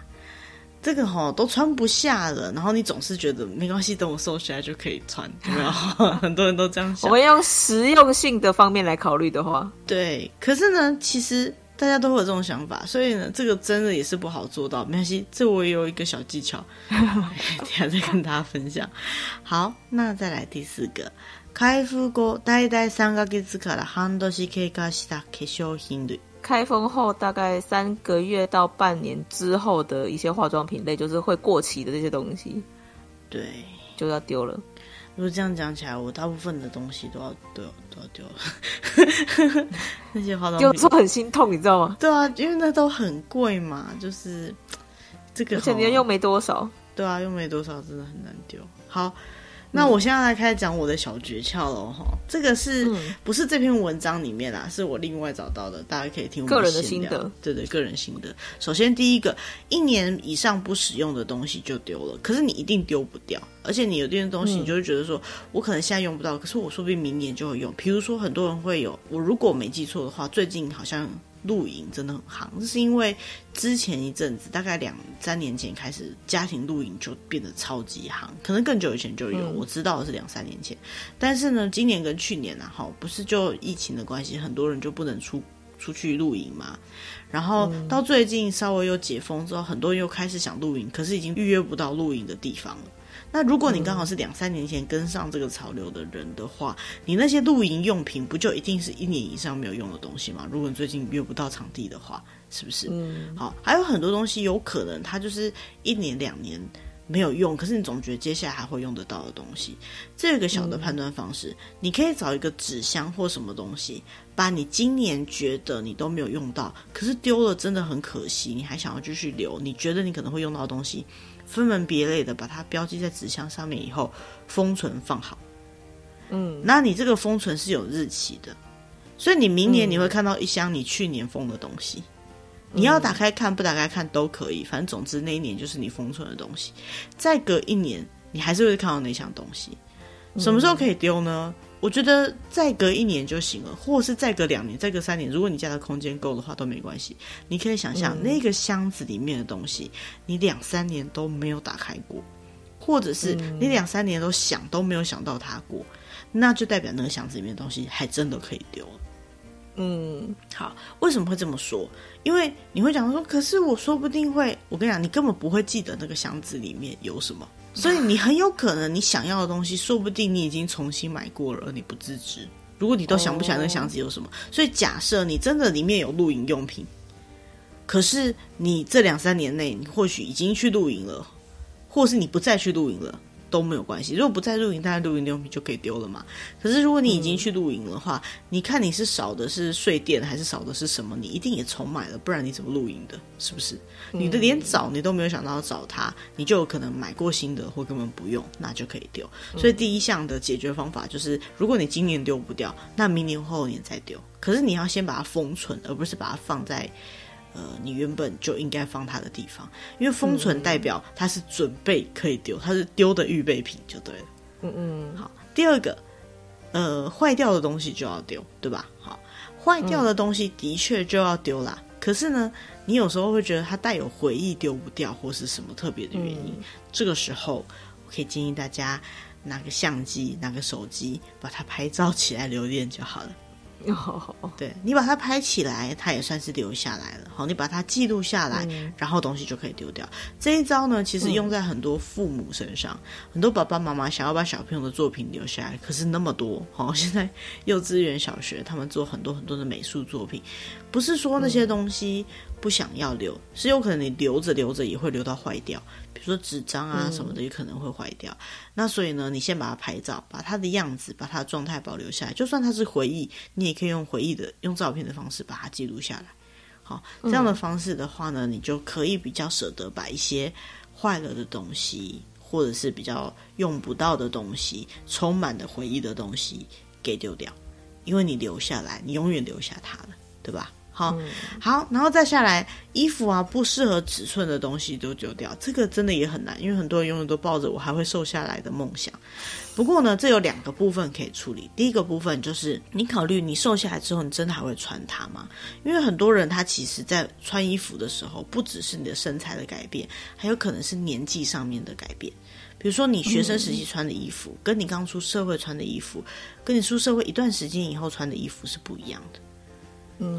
这个哈都穿不下了，然后你总是觉得没关系，等我瘦下来就可以穿，有没有？很多人都这样想。我们用实用性的方面来考虑的话，对。可是呢，其实大家都会有这种想法，所以呢，这个真的也是不好做到。没关系，这我也有一个小技巧，等下再跟大家分享。好，那再来第四个，开封后大概三个月から半年経过した化妆品类。 开封后大概三个月到半年之后的一些化妆品类，就是会过期的这些东西，对，就要丢了。如果这样讲起来，我大部分的东西都要都要都要丢了。那些化妆品丢之后很心痛，你知道吗？对啊，因为那都很贵嘛，就是这个，而且你又没多少。对啊，又没多少，真的很难丢。好。那我现在来开始讲我的小诀窍了哈，这个是不是这篇文章里面啊？是我另外找到的，大家可以听我个人的心得。对对，个人心得。首先第一个，一年以上不使用的东西就丢了，可是你一定丢不掉，而且你有这些东西，你就会觉得说，我可能现在用不到，可是我说不定明年就会用。比如说很多人会有，我如果没记错的话，最近好像。露营真的很夯，这是因为之前一阵子，大概两三年前开始，家庭露营就变得超级夯，可能更久以前就有，嗯、我知道的是两三年前。但是呢，今年跟去年啊，哈，不是就疫情的关系，很多人就不能出出去露营嘛。然后到最近稍微又解封之后，很多人又开始想露营，可是已经预约不到露营的地方了。那如果你刚好是两三年前跟上这个潮流的人的话，你那些露营用品不就一定是一年以上没有用的东西吗？如果你最近约不到场地的话，是不是？嗯，好，还有很多东西有可能它就是一年两年没有用，可是你总觉得接下来还会用得到的东西。这有个小的判断方式，你可以找一个纸箱或什么东西，把你今年觉得你都没有用到，可是丢了真的很可惜，你还想要继续留，你觉得你可能会用到的东西。分门别类的把它标记在纸箱上面以后，封存放好。嗯，那你这个封存是有日期的，所以你明年你会看到一箱你去年封的东西。嗯，你要打开看，不打开看都可以，反正总之那一年就是你封存的东西。再隔一年，你还是会看到那箱东西。什么时候可以丢呢？我觉得再隔一年就行了，或是再隔两年、再隔三年，如果你家的空间够的话都没关系。你可以想象、嗯、那个箱子里面的东西，你两三年都没有打开过，或者是你两三年都想都没有想到它过，那就代表那个箱子里面的东西还真的可以丢。嗯，好，为什么会这么说？因为你会讲说，可是我说不定会，我跟你讲，你根本不会记得那个箱子里面有什么。所以你很有可能，你想要的东西，说不定你已经重新买过了，而你不自知。如果你都想不起来那个箱子有什么，所以假设你真的里面有露营用品，可是你这两三年内，你或许已经去露营了，或是你不再去露营了。都没有关系。如果不在露营，大家露营用品就可以丢了嘛。可是如果你已经去露营的话，嗯、你看你是少的是睡垫还是少的是什么？你一定也重买了，不然你怎么露营的？是不是？嗯、你的连找你都没有想到要找它，你就有可能买过新的或根本不用，那就可以丢。所以第一项的解决方法就是，如果你今年丢不掉，那明年后年再丢。可是你要先把它封存，而不是把它放在。呃，你原本就应该放它的地方，因为封存代表它是准备可以丢，它是丢的预备品就对了。嗯嗯，好，第二个，呃，坏掉的东西就要丢，对吧？好，坏掉的东西的确就要丢啦。嗯、可是呢，你有时候会觉得它带有回忆丢不掉，或是什么特别的原因，嗯、这个时候我可以建议大家拿个相机、拿个手机，把它拍照起来留念就好了。哦，对，你把它拍起来，它也算是留下来了。好，你把它记录下来，嗯、然后东西就可以丢掉。这一招呢，其实用在很多父母身上，嗯、很多爸爸妈妈想要把小朋友的作品留下来，可是那么多。好，现在幼稚园、小学他们做很多很多的美术作品，不是说那些东西不想要留，嗯、是有可能你留着留着也会留到坏掉。说纸张啊什么的，也可能会坏掉。嗯、那所以呢，你先把它拍照，把它的样子、把它的状态保留下来。就算它是回忆，你也可以用回忆的、用照片的方式把它记录下来。好，这样的方式的话呢，你就可以比较舍得把一些坏了的东西，或者是比较用不到的东西、充满的回忆的东西给丢掉，因为你留下来，你永远留下它了，对吧？好好，然后再下来，衣服啊，不适合尺寸的东西都丢掉，这个真的也很难，因为很多人永远都抱着我还会瘦下来的梦想。不过呢，这有两个部分可以处理。第一个部分就是你考虑你瘦下来之后，你真的还会穿它吗？因为很多人他其实在穿衣服的时候，不只是你的身材的改变，还有可能是年纪上面的改变。比如说你学生时期穿的衣服，跟你刚出社会穿的衣服，跟你出社会一段时间以后穿的衣服是不一样的。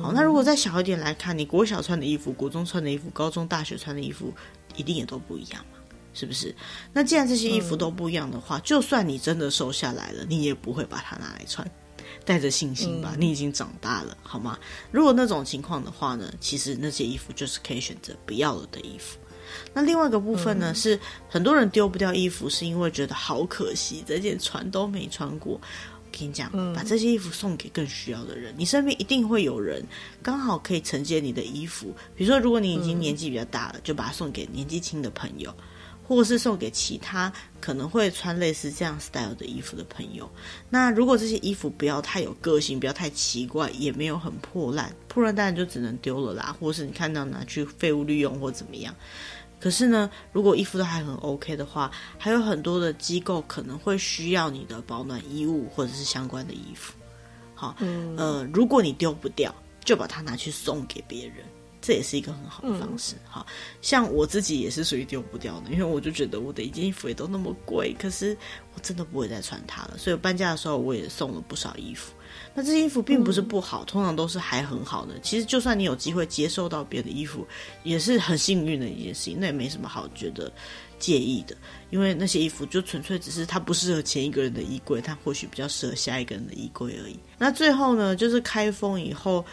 好，那如果再小一点来看，你国小穿的衣服、国中穿的衣服、高中、大学穿的衣服，一定也都不一样嘛，是不是？那既然这些衣服都不一样的话，嗯、就算你真的瘦下来了，你也不会把它拿来穿，带着信心吧，嗯、你已经长大了，好吗？如果那种情况的话呢，其实那些衣服就是可以选择不要了的衣服。那另外一个部分呢，嗯、是很多人丢不掉衣服，是因为觉得好可惜，这件穿都没穿过。跟你讲，把这些衣服送给更需要的人。你身边一定会有人刚好可以承接你的衣服。比如说，如果你已经年纪比较大了，就把它送给年纪轻的朋友，或者是送给其他可能会穿类似这样 style 的衣服的朋友。那如果这些衣服不要太有个性，不要太奇怪，也没有很破烂，破烂当然就只能丢了啦，或是你看到拿去废物利用或怎么样。可是呢，如果衣服都还很 OK 的话，还有很多的机构可能会需要你的保暖衣物或者是相关的衣服。好，嗯、呃，如果你丢不掉，就把它拿去送给别人，这也是一个很好的方式。嗯、好，像我自己也是属于丢不掉的，因为我就觉得我的一件衣服也都那么贵，可是我真的不会再穿它了，所以搬家的时候我也送了不少衣服。那这些衣服并不是不好，通常都是还很好的。其实就算你有机会接受到别的衣服，也是很幸运的一件事情。那也没什么好觉得介意的，因为那些衣服就纯粹只是它不适合前一个人的衣柜，它或许比较适合下一个人的衣柜而已。那最后呢，就是开封以后，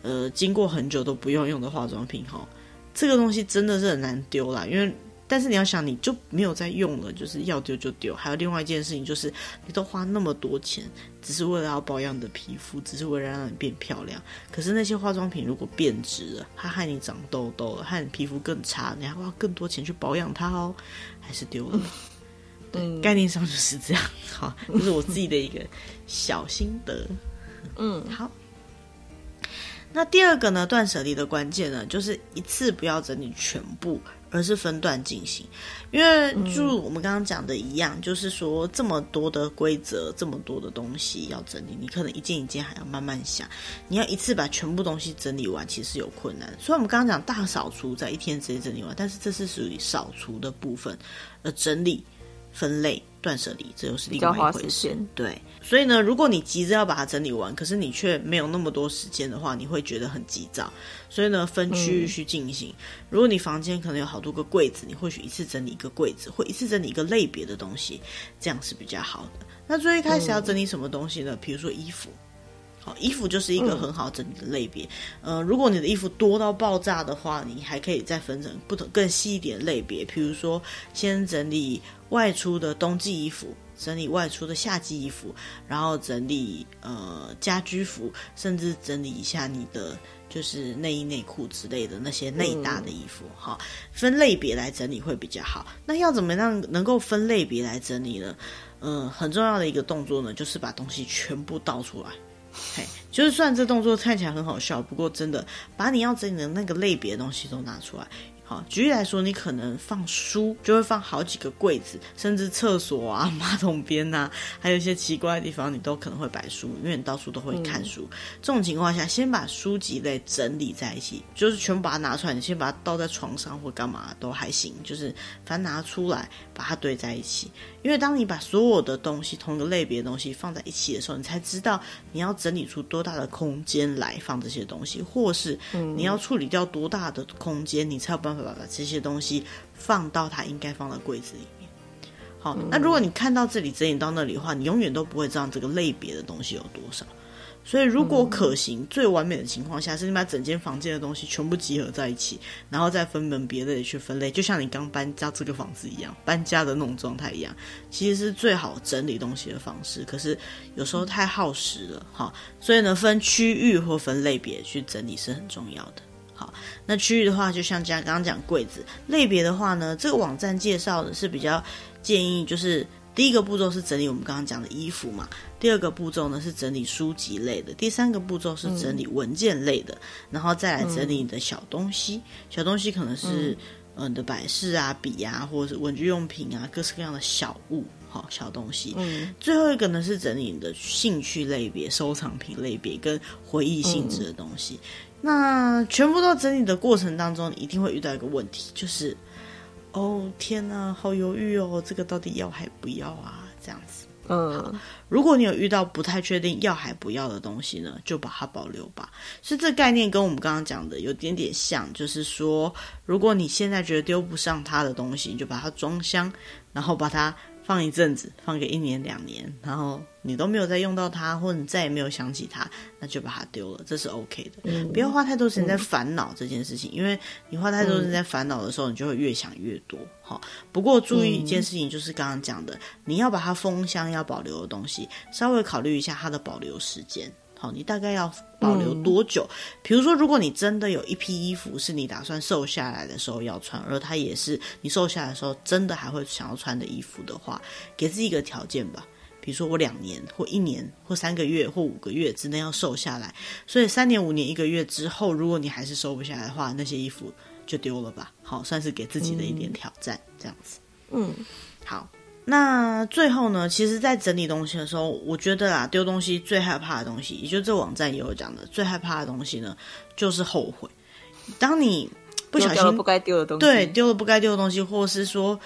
呃，经过很久都不用用的化妆品哈，这个东西真的是很难丢啦，因为。但是你要想，你就没有再用了，就是要丢就丢。还有另外一件事情，就是你都花那么多钱，只是为了要保养你的皮肤，只是为了让你变漂亮。可是那些化妆品如果变质了，它害你长痘痘了，害你皮肤更差，你还花更多钱去保养它哦，还是丢了。对，概念上就是这样。好，这是我自己的一个小心得。嗯，好。那第二个呢，断舍离的关键呢，就是一次不要整理全部。而是分段进行，因为就我们刚刚讲的一样，嗯、就是说这么多的规则，这么多的东西要整理，你可能一件一件还要慢慢想，你要一次把全部东西整理完，其实有困难。所以我们刚刚讲大扫除在一天之内整理完，但是这是属于扫除的部分，而整理。分类断舍离，这又是另外一回事。对，所以呢，如果你急着要把它整理完，可是你却没有那么多时间的话，你会觉得很急躁。所以呢，分区域去进行。嗯、如果你房间可能有好多个柜子，你或许一次整理一个柜子，或一次整理一个类别的东西，这样是比较好的。那最一开始要整理什么东西呢？比如说衣服。好，衣服就是一个很好整理的类别。嗯、呃，如果你的衣服多到爆炸的话，你还可以再分成不同更细一点类别。比如说，先整理外出的冬季衣服，整理外出的夏季衣服，然后整理呃家居服，甚至整理一下你的就是内衣内裤之类的那些内搭的衣服。好、嗯，分类别来整理会比较好。那要怎么样能够分类别来整理呢？嗯、呃，很重要的一个动作呢，就是把东西全部倒出来。嘿，就是算这动作看起来很好笑，不过真的把你要整理的那个类别的东西都拿出来，好，举例来说，你可能放书就会放好几个柜子，甚至厕所啊、马桶边呐、啊，还有一些奇怪的地方，你都可能会摆书，因为你到处都会看书。嗯、这种情况下，先把书籍类整理在一起，就是全部把它拿出来，你先把它倒在床上或干嘛都还行，就是反正拿出来把它堆在一起。因为当你把所有的东西同一个类别的东西放在一起的时候，你才知道你要整理出多大的空间来放这些东西，或是你要处理掉多大的空间，你才有办法。把这些东西放到它应该放的柜子里面。好，那如果你看到这里整理到那里的话，你永远都不会知道这个类别的东西有多少。所以，如果可行、嗯、最完美的情况下，是你把整间房间的东西全部集合在一起，然后再分门别类的去分类，就像你刚搬家这个房子一样，搬家的那种状态一样，其实是最好整理东西的方式。可是有时候太耗时了，哈。所以呢，分区域或分类别去整理是很重要的。好，那区域的话，就像刚刚讲柜子类别的话呢，这个网站介绍的是比较建议，就是第一个步骤是整理我们刚刚讲的衣服嘛，第二个步骤呢是整理书籍类的，第三个步骤是整理文件类的，嗯、然后再来整理你的小东西，嗯、小东西可能是嗯你的摆饰啊、笔啊，或者是文具用品啊，各式各样的小物，好小东西。嗯，最后一个呢是整理你的兴趣类别、收藏品类别跟回忆性质的东西。嗯那全部都整理的过程当中，你一定会遇到一个问题，就是，哦天哪，好犹豫哦，这个到底要还不要啊？这样子，嗯，如果你有遇到不太确定要还不要的东西呢，就把它保留吧。所以这概念跟我们刚刚讲的有点点像，就是说，如果你现在觉得丢不上它的东西，你就把它装箱，然后把它。放一阵子，放个一年两年，然后你都没有再用到它，或者你再也没有想起它，那就把它丢了，这是 OK 的。嗯，不要花太多时间在烦恼这件事情，嗯，因为你花太多时间在烦恼的时候，你就会越想越多。好，不过注意一件事情，就是刚刚讲的，你要把它封箱要保留的东西，稍微考虑一下它的保留时间。好，你大概要保留多久？嗯，比如说，如果你真的有一批衣服是你打算瘦下来的时候要穿，而它也是你瘦下来的时候真的还会想要穿的衣服的话，给自己一个条件吧。比如说，我两年或一年或三个月或五个月之内要瘦下来，所以三年、五年、一个月之后，如果你还是瘦不下来的话，那些衣服就丢了吧。好，算是给自己的一点挑战，嗯，这样子。嗯，好。那最后呢，其实，在整理东西的时候，我觉得啊，丢东西最害怕的东西，也就这网站也有讲的，最害怕的东西呢，就是后悔。当你不小心丢了不该丢的东西，对，丢了不该丢的东西，或是说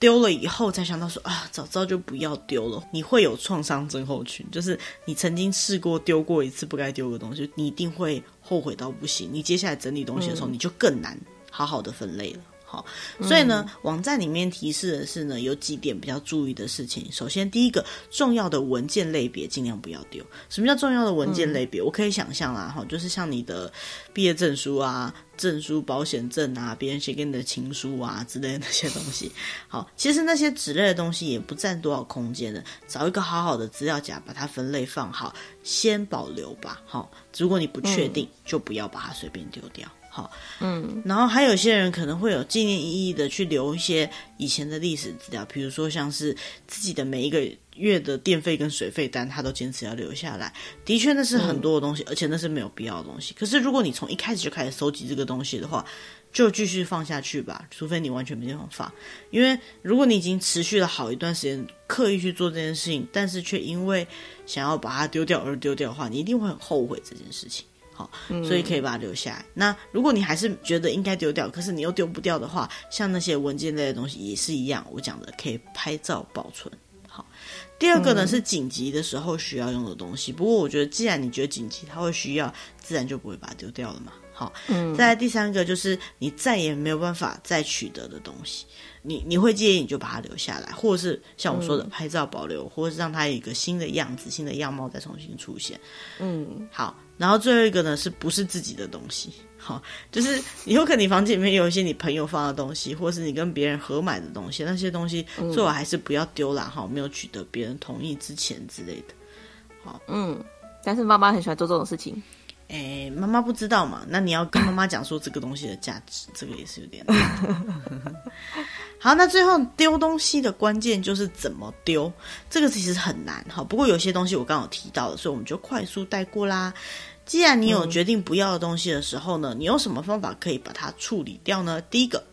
丢了以后才想到说啊，早知道就不要丢了，你会有创伤症候群，就是你曾经试过丢过一次不该丢的东西，你一定会后悔到不行。你接下来整理东西的时候，嗯、你就更难好好的分类了。好，所以呢，嗯、网站里面提示的是呢，有几点比较注意的事情。首先，第一个，重要的文件类别尽量不要丢。什么叫重要的文件类别？嗯、我可以想象啦，哈，就是像你的毕业证书啊、证书、保险证啊、别人写给你的情书啊之类的那些东西。好，其实那些纸类的东西也不占多少空间的，找一个好好的资料夹，把它分类放好，先保留吧。好，如果你不确定，嗯、就不要把它随便丢掉。好，嗯，然后还有些人可能会有纪念意义的去留一些以前的历史资料，比如说像是自己的每一个月的电费跟水费单，他都坚持要留下来。的确，那是很多的东西，嗯，而且那是没有必要的东西。可是如果你从一开始就开始收集这个东西的话，就继续放下去吧，除非你完全没地方放。因为如果你已经持续了好一段时间刻意去做这件事情，但是却因为想要把它丢掉而丢掉的话，你一定会很后悔这件事情。好，所以可以把它留下来。嗯、那如果你还是觉得应该丢掉，可是你又丢不掉的话，像那些文件类的东西也是一样。我讲的可以拍照保存。好，第二个呢、嗯、是紧急的时候需要用的东西。不过我觉得，既然你觉得紧急，它会需要，自然就不会把它丢掉了嘛。好，嗯，再来第三个就是你再也没有办法再取得的东西，你你会介意你就把它留下来，或者是像我说的拍照保留，嗯、或者是让它有一个新的样子、新的样貌再重新出现。嗯，好。然后最后一个呢，是不是自己的东西？好，就是有可能你房间里面有一些你朋友放的东西，或是你跟别人合买的东西，那些东西最好还是不要丢了哈，没有取得别人同意之前之类的。好，嗯，但是妈妈很喜欢做这种事情。哎，妈妈不知道嘛？那你要跟妈妈讲说这个东西的价值，这个也是有点难。好，那最后丢东西的关键就是怎么丢，这个其实很难哈。不过有些东西我刚刚有提到的，所以我们就快速带过啦。既然你有决定不要的东西的时候呢，你用什么方法可以把它处理掉呢？第一个，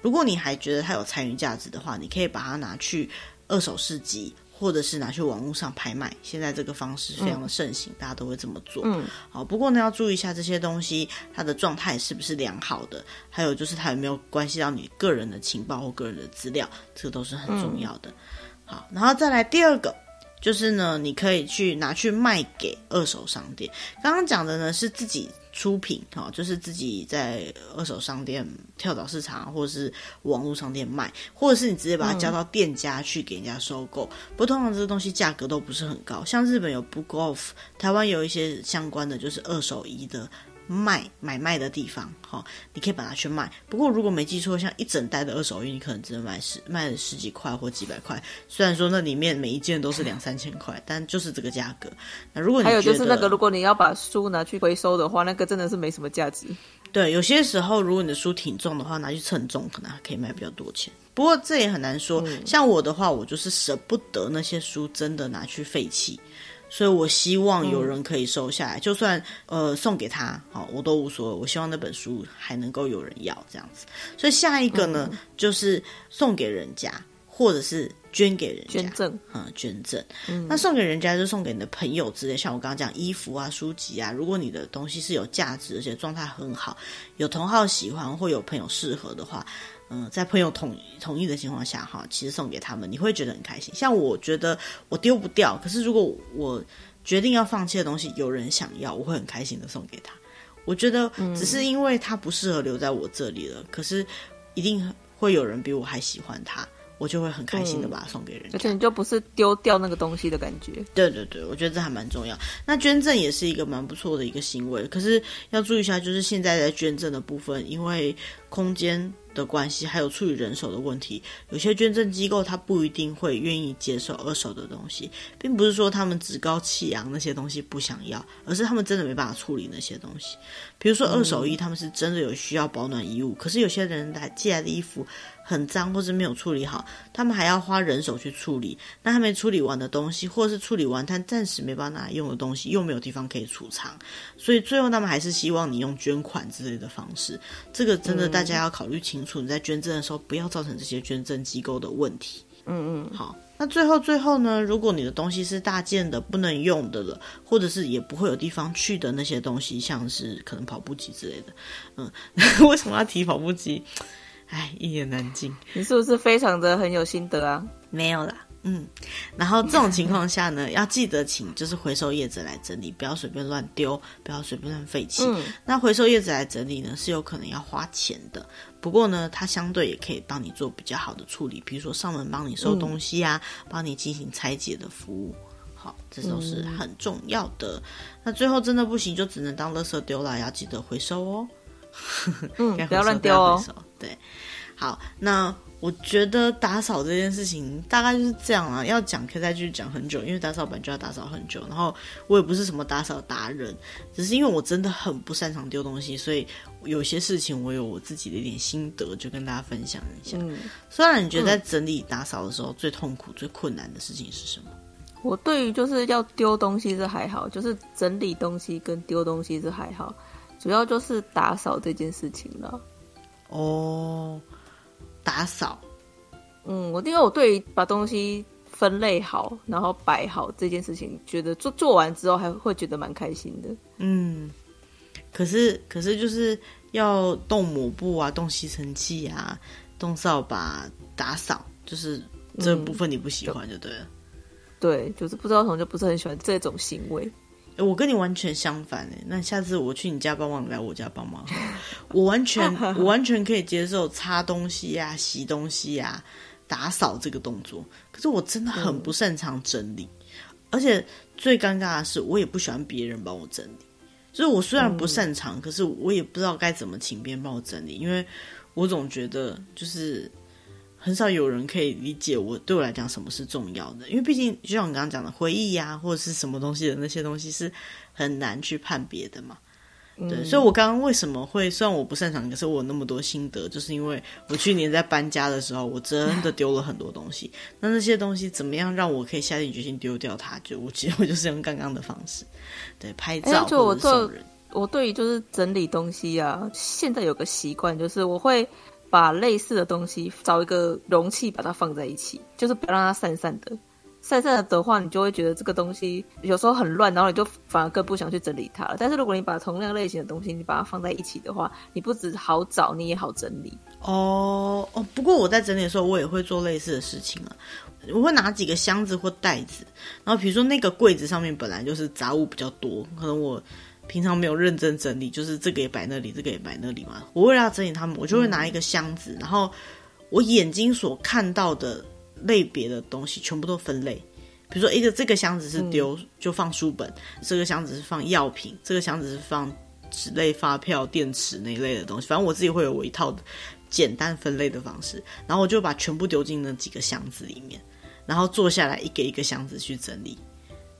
如果你还觉得它有参与价值的话，你可以把它拿去二手市集。或者是拿去网络上拍卖，现在这个方式非常的盛行，嗯、大家都会这么做。嗯，好，不过呢，要注意一下这些东西它的状态是不是良好的，还有就是它有没有关系到你个人的情报或个人的资料，这个都是很重要的。嗯、好，然后再来第二个，就是呢，你可以去拿去卖给二手商店。刚刚讲的呢是自己。出品哈，就是自己在二手商店、跳蚤市场或者是网络商店卖，或者是你直接把它交到店家去给人家收购。嗯、不过通常这个东西价格都不是很高，像日本有 Book Off，台湾有一些相关的就是二手衣的。卖买卖的地方，哈，你可以把它去卖。不过如果没记错，像一整袋的二手衣，你可能只能买十卖了十几块或几百块。虽然说那里面每一件都是两三千块，但就是这个价格。那如果你还有就是那个，如果你要把书拿去回收的话，那个真的是没什么价值。对，有些时候如果你的书挺重的话，拿去称重可能还可以卖比较多钱。不过这也很难说。嗯、像我的话，我就是舍不得那些书真的拿去废弃。所以我希望有人可以收下来，嗯、就算呃送给他，好，我都无所谓。我希望那本书还能够有人要这样子。所以下一个呢，嗯、就是送给人家，或者是捐给人家，捐赠，嗯，捐赠。嗯、那送给人家就送给你的朋友之类，像我刚刚讲衣服啊、书籍啊，如果你的东西是有价值而且状态很好，有同好喜欢或有朋友适合的话。嗯，在朋友同同意的情况下，哈，其实送给他们，你会觉得很开心。像我觉得我丢不掉，可是如果我决定要放弃的东西，有人想要，我会很开心的送给他。我觉得只是因为他不适合留在我这里了，嗯、可是一定会有人比我还喜欢他，我就会很开心的把它送给人。而且你就不是丢掉那个东西的感觉。对对对，我觉得这还蛮重要。那捐赠也是一个蛮不错的一个行为，可是要注意一下，就是现在在捐赠的部分，因为空间。的关系，还有处理人手的问题，有些捐赠机构他不一定会愿意接受二手的东西，并不是说他们趾高气扬那些东西不想要，而是他们真的没办法处理那些东西。比如说二手衣，他们是真的有需要保暖衣物，可是有些人来寄来的衣服。很脏或是没有处理好，他们还要花人手去处理。那还没处理完的东西，或者是处理完但暂时没办法拿来用的东西，又没有地方可以储藏，所以最后他们还是希望你用捐款之类的方式。这个真的大家要考虑清楚，你在捐赠的时候不要造成这些捐赠机构的问题。嗯嗯，好。那最后最后呢，如果你的东西是大件的不能用的了，或者是也不会有地方去的那些东西，像是可能跑步机之类的，嗯，为什么要提跑步机？哎，一言难尽。你是不是非常的很有心得啊？没有啦，嗯。然后这种情况下呢，要记得请就是回收叶子来整理，不要随便乱丢，不要随便乱废弃。嗯。那回收叶子来整理呢，是有可能要花钱的。不过呢，它相对也可以帮你做比较好的处理，比如说上门帮你收东西啊，嗯、帮你进行拆解的服务。好，这都是很重要的。嗯、那最后真的不行，就只能当垃圾丢了，要记得回收哦。嗯，不要乱丢哦。对，好，那我觉得打扫这件事情大概就是这样啊。要讲可以再继续讲很久，因为打扫本就要打扫很久。然后我也不是什么打扫达人，只是因为我真的很不擅长丢东西，所以有些事情我有我自己的一点心得，就跟大家分享一下。嗯，虽然你觉得在整理打扫的时候最痛苦、最困难的事情是什么？我对于就是要丢东西是还好，就是整理东西跟丢东西是还好。主要就是打扫这件事情了。哦，打扫。嗯，我因为我对把东西分类好，然后摆好这件事情，觉得做做完之后还会觉得蛮开心的。嗯，可是可是就是要动抹布啊，动吸尘器啊，动扫把打扫，就是这部分你不喜欢就对了。嗯、对，就是不知道为什么就不是很喜欢这种行为。我跟你完全相反哎，那下次我去你家帮忙，来我家帮忙，我完全 我完全可以接受擦东西呀、啊、洗东西呀、啊、打扫这个动作。可是我真的很不擅长整理，嗯、而且最尴尬的是，我也不喜欢别人帮我整理。就是我虽然不擅长，嗯、可是我也不知道该怎么请别人帮我整理，因为我总觉得就是。很少有人可以理解我，对我来讲什么是重要的，因为毕竟就像我刚刚讲的回忆呀、啊，或者是什么东西的那些东西是很难去判别的嘛。对，所以我刚刚为什么会，虽然我不擅长，可是我有那么多心得，就是因为我去年在搬家的时候，我真的丢了很多东西。那那些东西怎么样让我可以下定决心丢掉它？就我其实 我就是用刚刚的方式，对，拍照或者送人。我对于就是整理东西啊，现在有个习惯，就是我会把类似的东西找一个容器把它放在一起，就是不要让它散散的。散散的话，你就会觉得这个东西有时候很乱，然后你就反而更不想去整理它了。但是如果你把同样类型的东西，你把它放在一起的话，你不只好找，你也好整理。哦哦，不过我在整理的时候，我也会做类似的事情啊。我会拿几个箱子或袋子，然后比如说那个柜子上面本来就是杂物比较多，可能我平常没有认真整理，就是这个也摆那里，这个也摆那里嘛。我为了要整理它们，我就会拿一个箱子，嗯、然后我眼睛所看到的。类别的东西全部都分类，比如说一个这个箱子是丢、嗯、就放书本，这个箱子是放药品，这个箱子是放纸类发票、电池那一类的东西。反正我自己会有我一套简单分类的方式，然后我就把全部丢进那几个箱子里面，然后坐下来一个一个箱子去整理。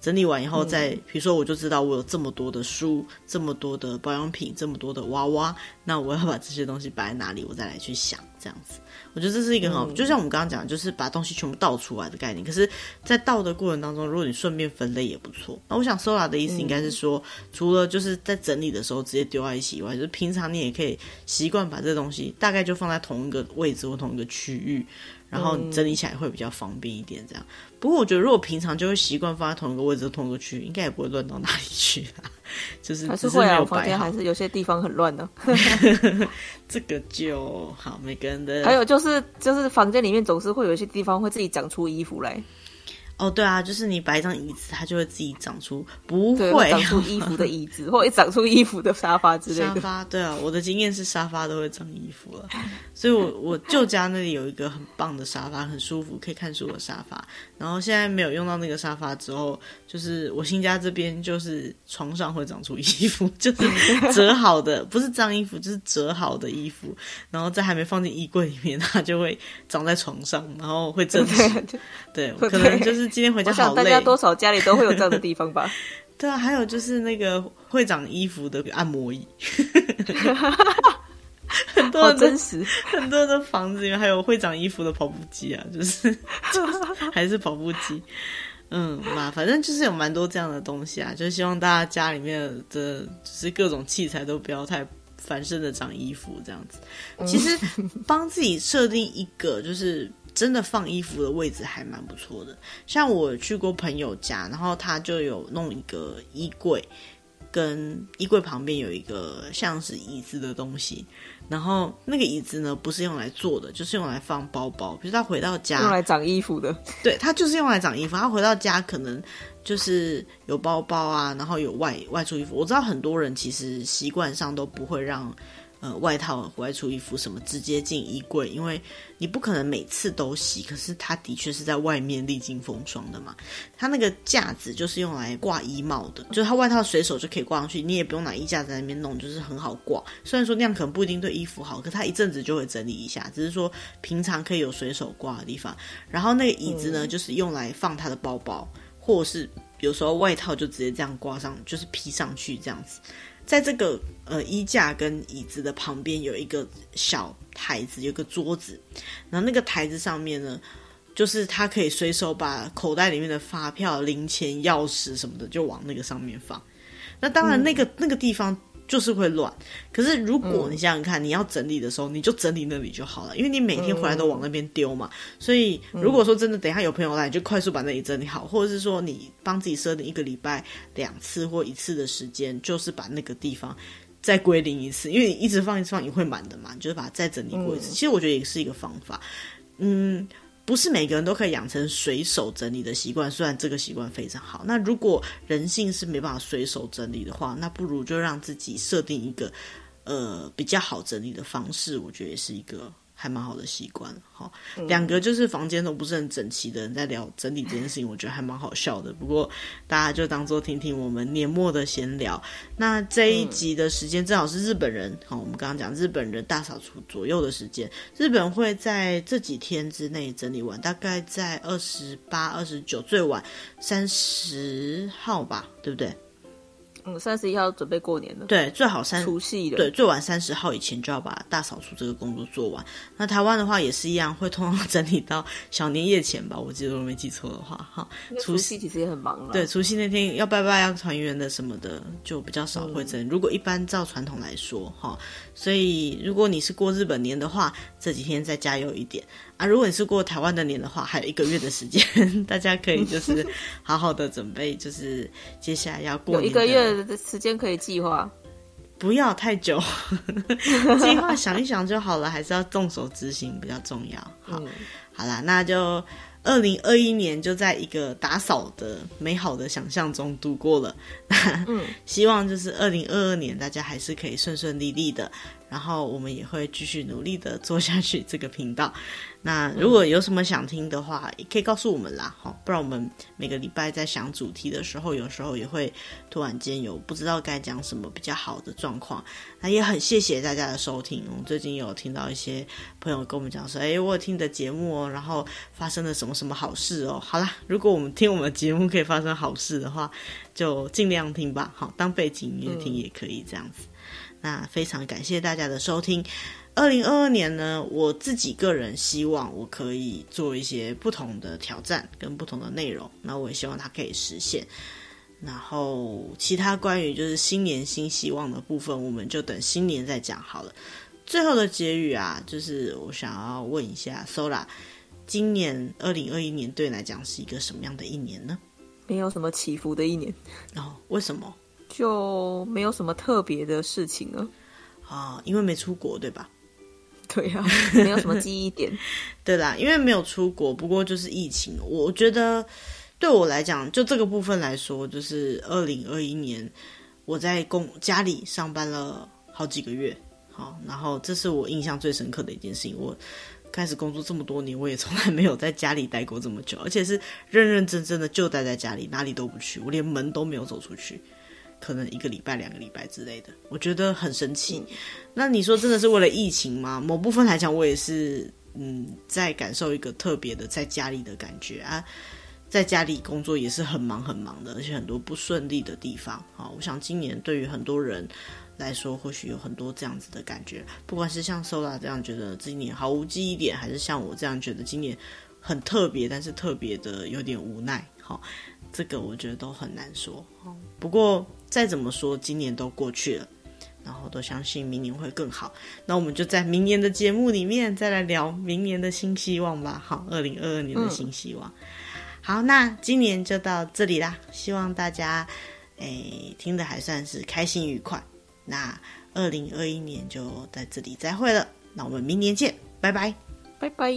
整理完以后再，再、嗯、比如说我就知道我有这么多的书，这么多的保养品，这么多的娃娃，那我要把这些东西摆在哪里？我再来去想这样子。我觉得这是一个很好，嗯、就像我们刚刚讲，就是把东西全部倒出来的概念。可是，在倒的过程当中，如果你顺便分类也不错。那我想 Sola 的意思应该是说，嗯、除了就是在整理的时候直接丢在一起以外，就是平常你也可以习惯把这东西大概就放在同一个位置或同一个区域。然后整理起来会比较方便一点，这样。不过我觉得，如果平常就会习惯放在同一个位置、同一个区域，应该也不会乱到哪里去啦。就是还是会啊，房间还是有些地方很乱的。这个就好，每个人的。还有就是，就是房间里面总是会有一些地方会自己长出衣服来。哦，对啊，就是你摆一张椅子，它就会自己长出，不会，会长出衣服的椅子，或者长出衣服的沙发之类的。沙发，对啊，我的经验是沙发都会长衣服了，所以我我舅家那里有一个很棒的沙发，很舒服，可以看书的沙发。然后现在没有用到那个沙发之后，就是我新家这边就是床上会长出衣服，就是折好的，不是脏衣服，就是折好的衣服。然后在还没放进衣柜里面，它就会长在床上，然后会正直。对，可能就是今天回家好累。我想大家多少家里都会有这样的地方吧？对啊，还有就是那个会长衣服的按摩椅。很多的真实，很多的房子里面还有会长衣服的跑步机啊，就是，就是还是跑步机，嗯嘛，反正就是有蛮多这样的东西啊，就希望大家家里面的就是各种器材都不要太繁盛的长衣服这样子。其实帮自己设定一个就是真的放衣服的位置还蛮不错的，像我去过朋友家，然后他就有弄一个衣柜。跟衣柜旁边有一个像是椅子的东西，然后那个椅子呢，不是用来坐的，就是用来放包包。比如他回到家，用来长衣服的，对，他就是用来长衣服。他回到家可能就是有包包啊，然后有外外出衣服。我知道很多人其实习惯上都不会让。呃，外套、外出衣服什么直接进衣柜，因为你不可能每次都洗。可是它的确是在外面历经风霜的嘛。它那个架子就是用来挂衣帽的，就是它外套随手就可以挂上去，你也不用拿衣架在那边弄，就是很好挂。虽然说那样可能不一定对衣服好，可它一阵子就会整理一下。只是说平常可以有随手挂的地方。然后那个椅子呢，就是用来放他的包包，或者是有时候外套就直接这样挂上，就是披上去这样子。在这个呃衣架跟椅子的旁边有一个小台子，有个桌子，然后那个台子上面呢，就是他可以随手把口袋里面的发票、零钱、钥匙什么的就往那个上面放。那当然，那个、嗯、那个地方。就是会乱，可是如果你想想看，嗯、你要整理的时候，你就整理那里就好了，因为你每天回来都往那边丢嘛。嗯、所以如果说真的等一下有朋友来，你就快速把那里整理好，或者是说你帮自己设定一个礼拜两次或一次的时间，就是把那个地方再归零一次，因为你一直放一直放你会满的嘛，你就是把它再整理过一次。嗯、其实我觉得也是一个方法，嗯。不是每个人都可以养成随手整理的习惯，虽然这个习惯非常好。那如果人性是没办法随手整理的话，那不如就让自己设定一个，呃，比较好整理的方式，我觉得也是一个。还蛮好的习惯，哈，两个就是房间都不是很整齐的人在聊整理这件事情，我觉得还蛮好笑的。不过大家就当做听听我们年末的闲聊。那这一集的时间正好是日本人，好，我们刚刚讲日本人大扫除左右的时间，日本会在这几天之内整理完，大概在二十八、二十九，最晚三十号吧，对不对？嗯，三十一号准备过年了。对，最好三除夕了。对，最晚三十号以前就要把大扫除这个工作做完。那台湾的话也是一样，会通常 整理到小年夜前吧。我记得我没记错的话，哈。除夕其实也很忙了。对，除夕那天要拜拜、要团圆的什么的，就比较少会整理。嗯、如果一般照传统来说，哈，所以如果你是过日本年的话，这几天再加油一点啊。如果你是过台湾的年的话，还有一个月的时间，大家可以就是 好好的准备，就是接下来要过年一个月的时间可以计划，不要太久，计划想一想就好了，还是要动手执行比较重要。好，嗯、好啦，那就二零二一年就在一个打扫的美好的想象中度过了。嗯，希望就是二零二二年大家还是可以顺顺利利的。然后我们也会继续努力的做下去这个频道。那如果有什么想听的话，也可以告诉我们啦，哈，不然我们每个礼拜在想主题的时候，有时候也会突然间有不知道该讲什么比较好的状况。那也很谢谢大家的收听。我最近有听到一些朋友跟我们讲说，哎，我有听你的节目哦，然后发生了什么什么好事哦。好啦，如果我们听我们的节目可以发生好事的话，就尽量听吧，好，当背景音乐听也可以这样子。那非常感谢大家的收听。二零二二年呢，我自己个人希望我可以做一些不同的挑战跟不同的内容。那我也希望它可以实现。然后其他关于就是新年新希望的部分，我们就等新年再讲好了。最后的结语啊，就是我想要问一下 Sola，今年二零二一年对你来讲是一个什么样的一年呢？没有什么起伏的一年。然哦，为什么？就没有什么特别的事情了啊，因为没出国，对吧？对呀、啊，没有什么记忆点。对啦，因为没有出国，不过就是疫情。我觉得对我来讲，就这个部分来说，就是二零二一年我在公家里上班了好几个月，好，然后这是我印象最深刻的一件事情。我开始工作这么多年，我也从来没有在家里待过这么久，而且是认认真真的就待在家里，哪里都不去，我连门都没有走出去。可能一个礼拜、两个礼拜之类的，我觉得很神奇。嗯、那你说真的是为了疫情吗？某部分来讲，我也是嗯，在感受一个特别的在家里的感觉啊。在家里工作也是很忙很忙的，而且很多不顺利的地方。啊，我想今年对于很多人来说，或许有很多这样子的感觉。不管是像 Sola 这样觉得今年毫无记忆点，还是像我这样觉得今年很特别，但是特别的有点无奈。好，这个我觉得都很难说。不过。再怎么说，今年都过去了，然后都相信明年会更好。那我们就在明年的节目里面再来聊明年的新希望吧。好，二零二二年的新希望。好，那今年就到这里啦。希望大家诶听得还算是开心愉快。那二零二一年就在这里再会了。那我们明年见，拜拜，拜拜。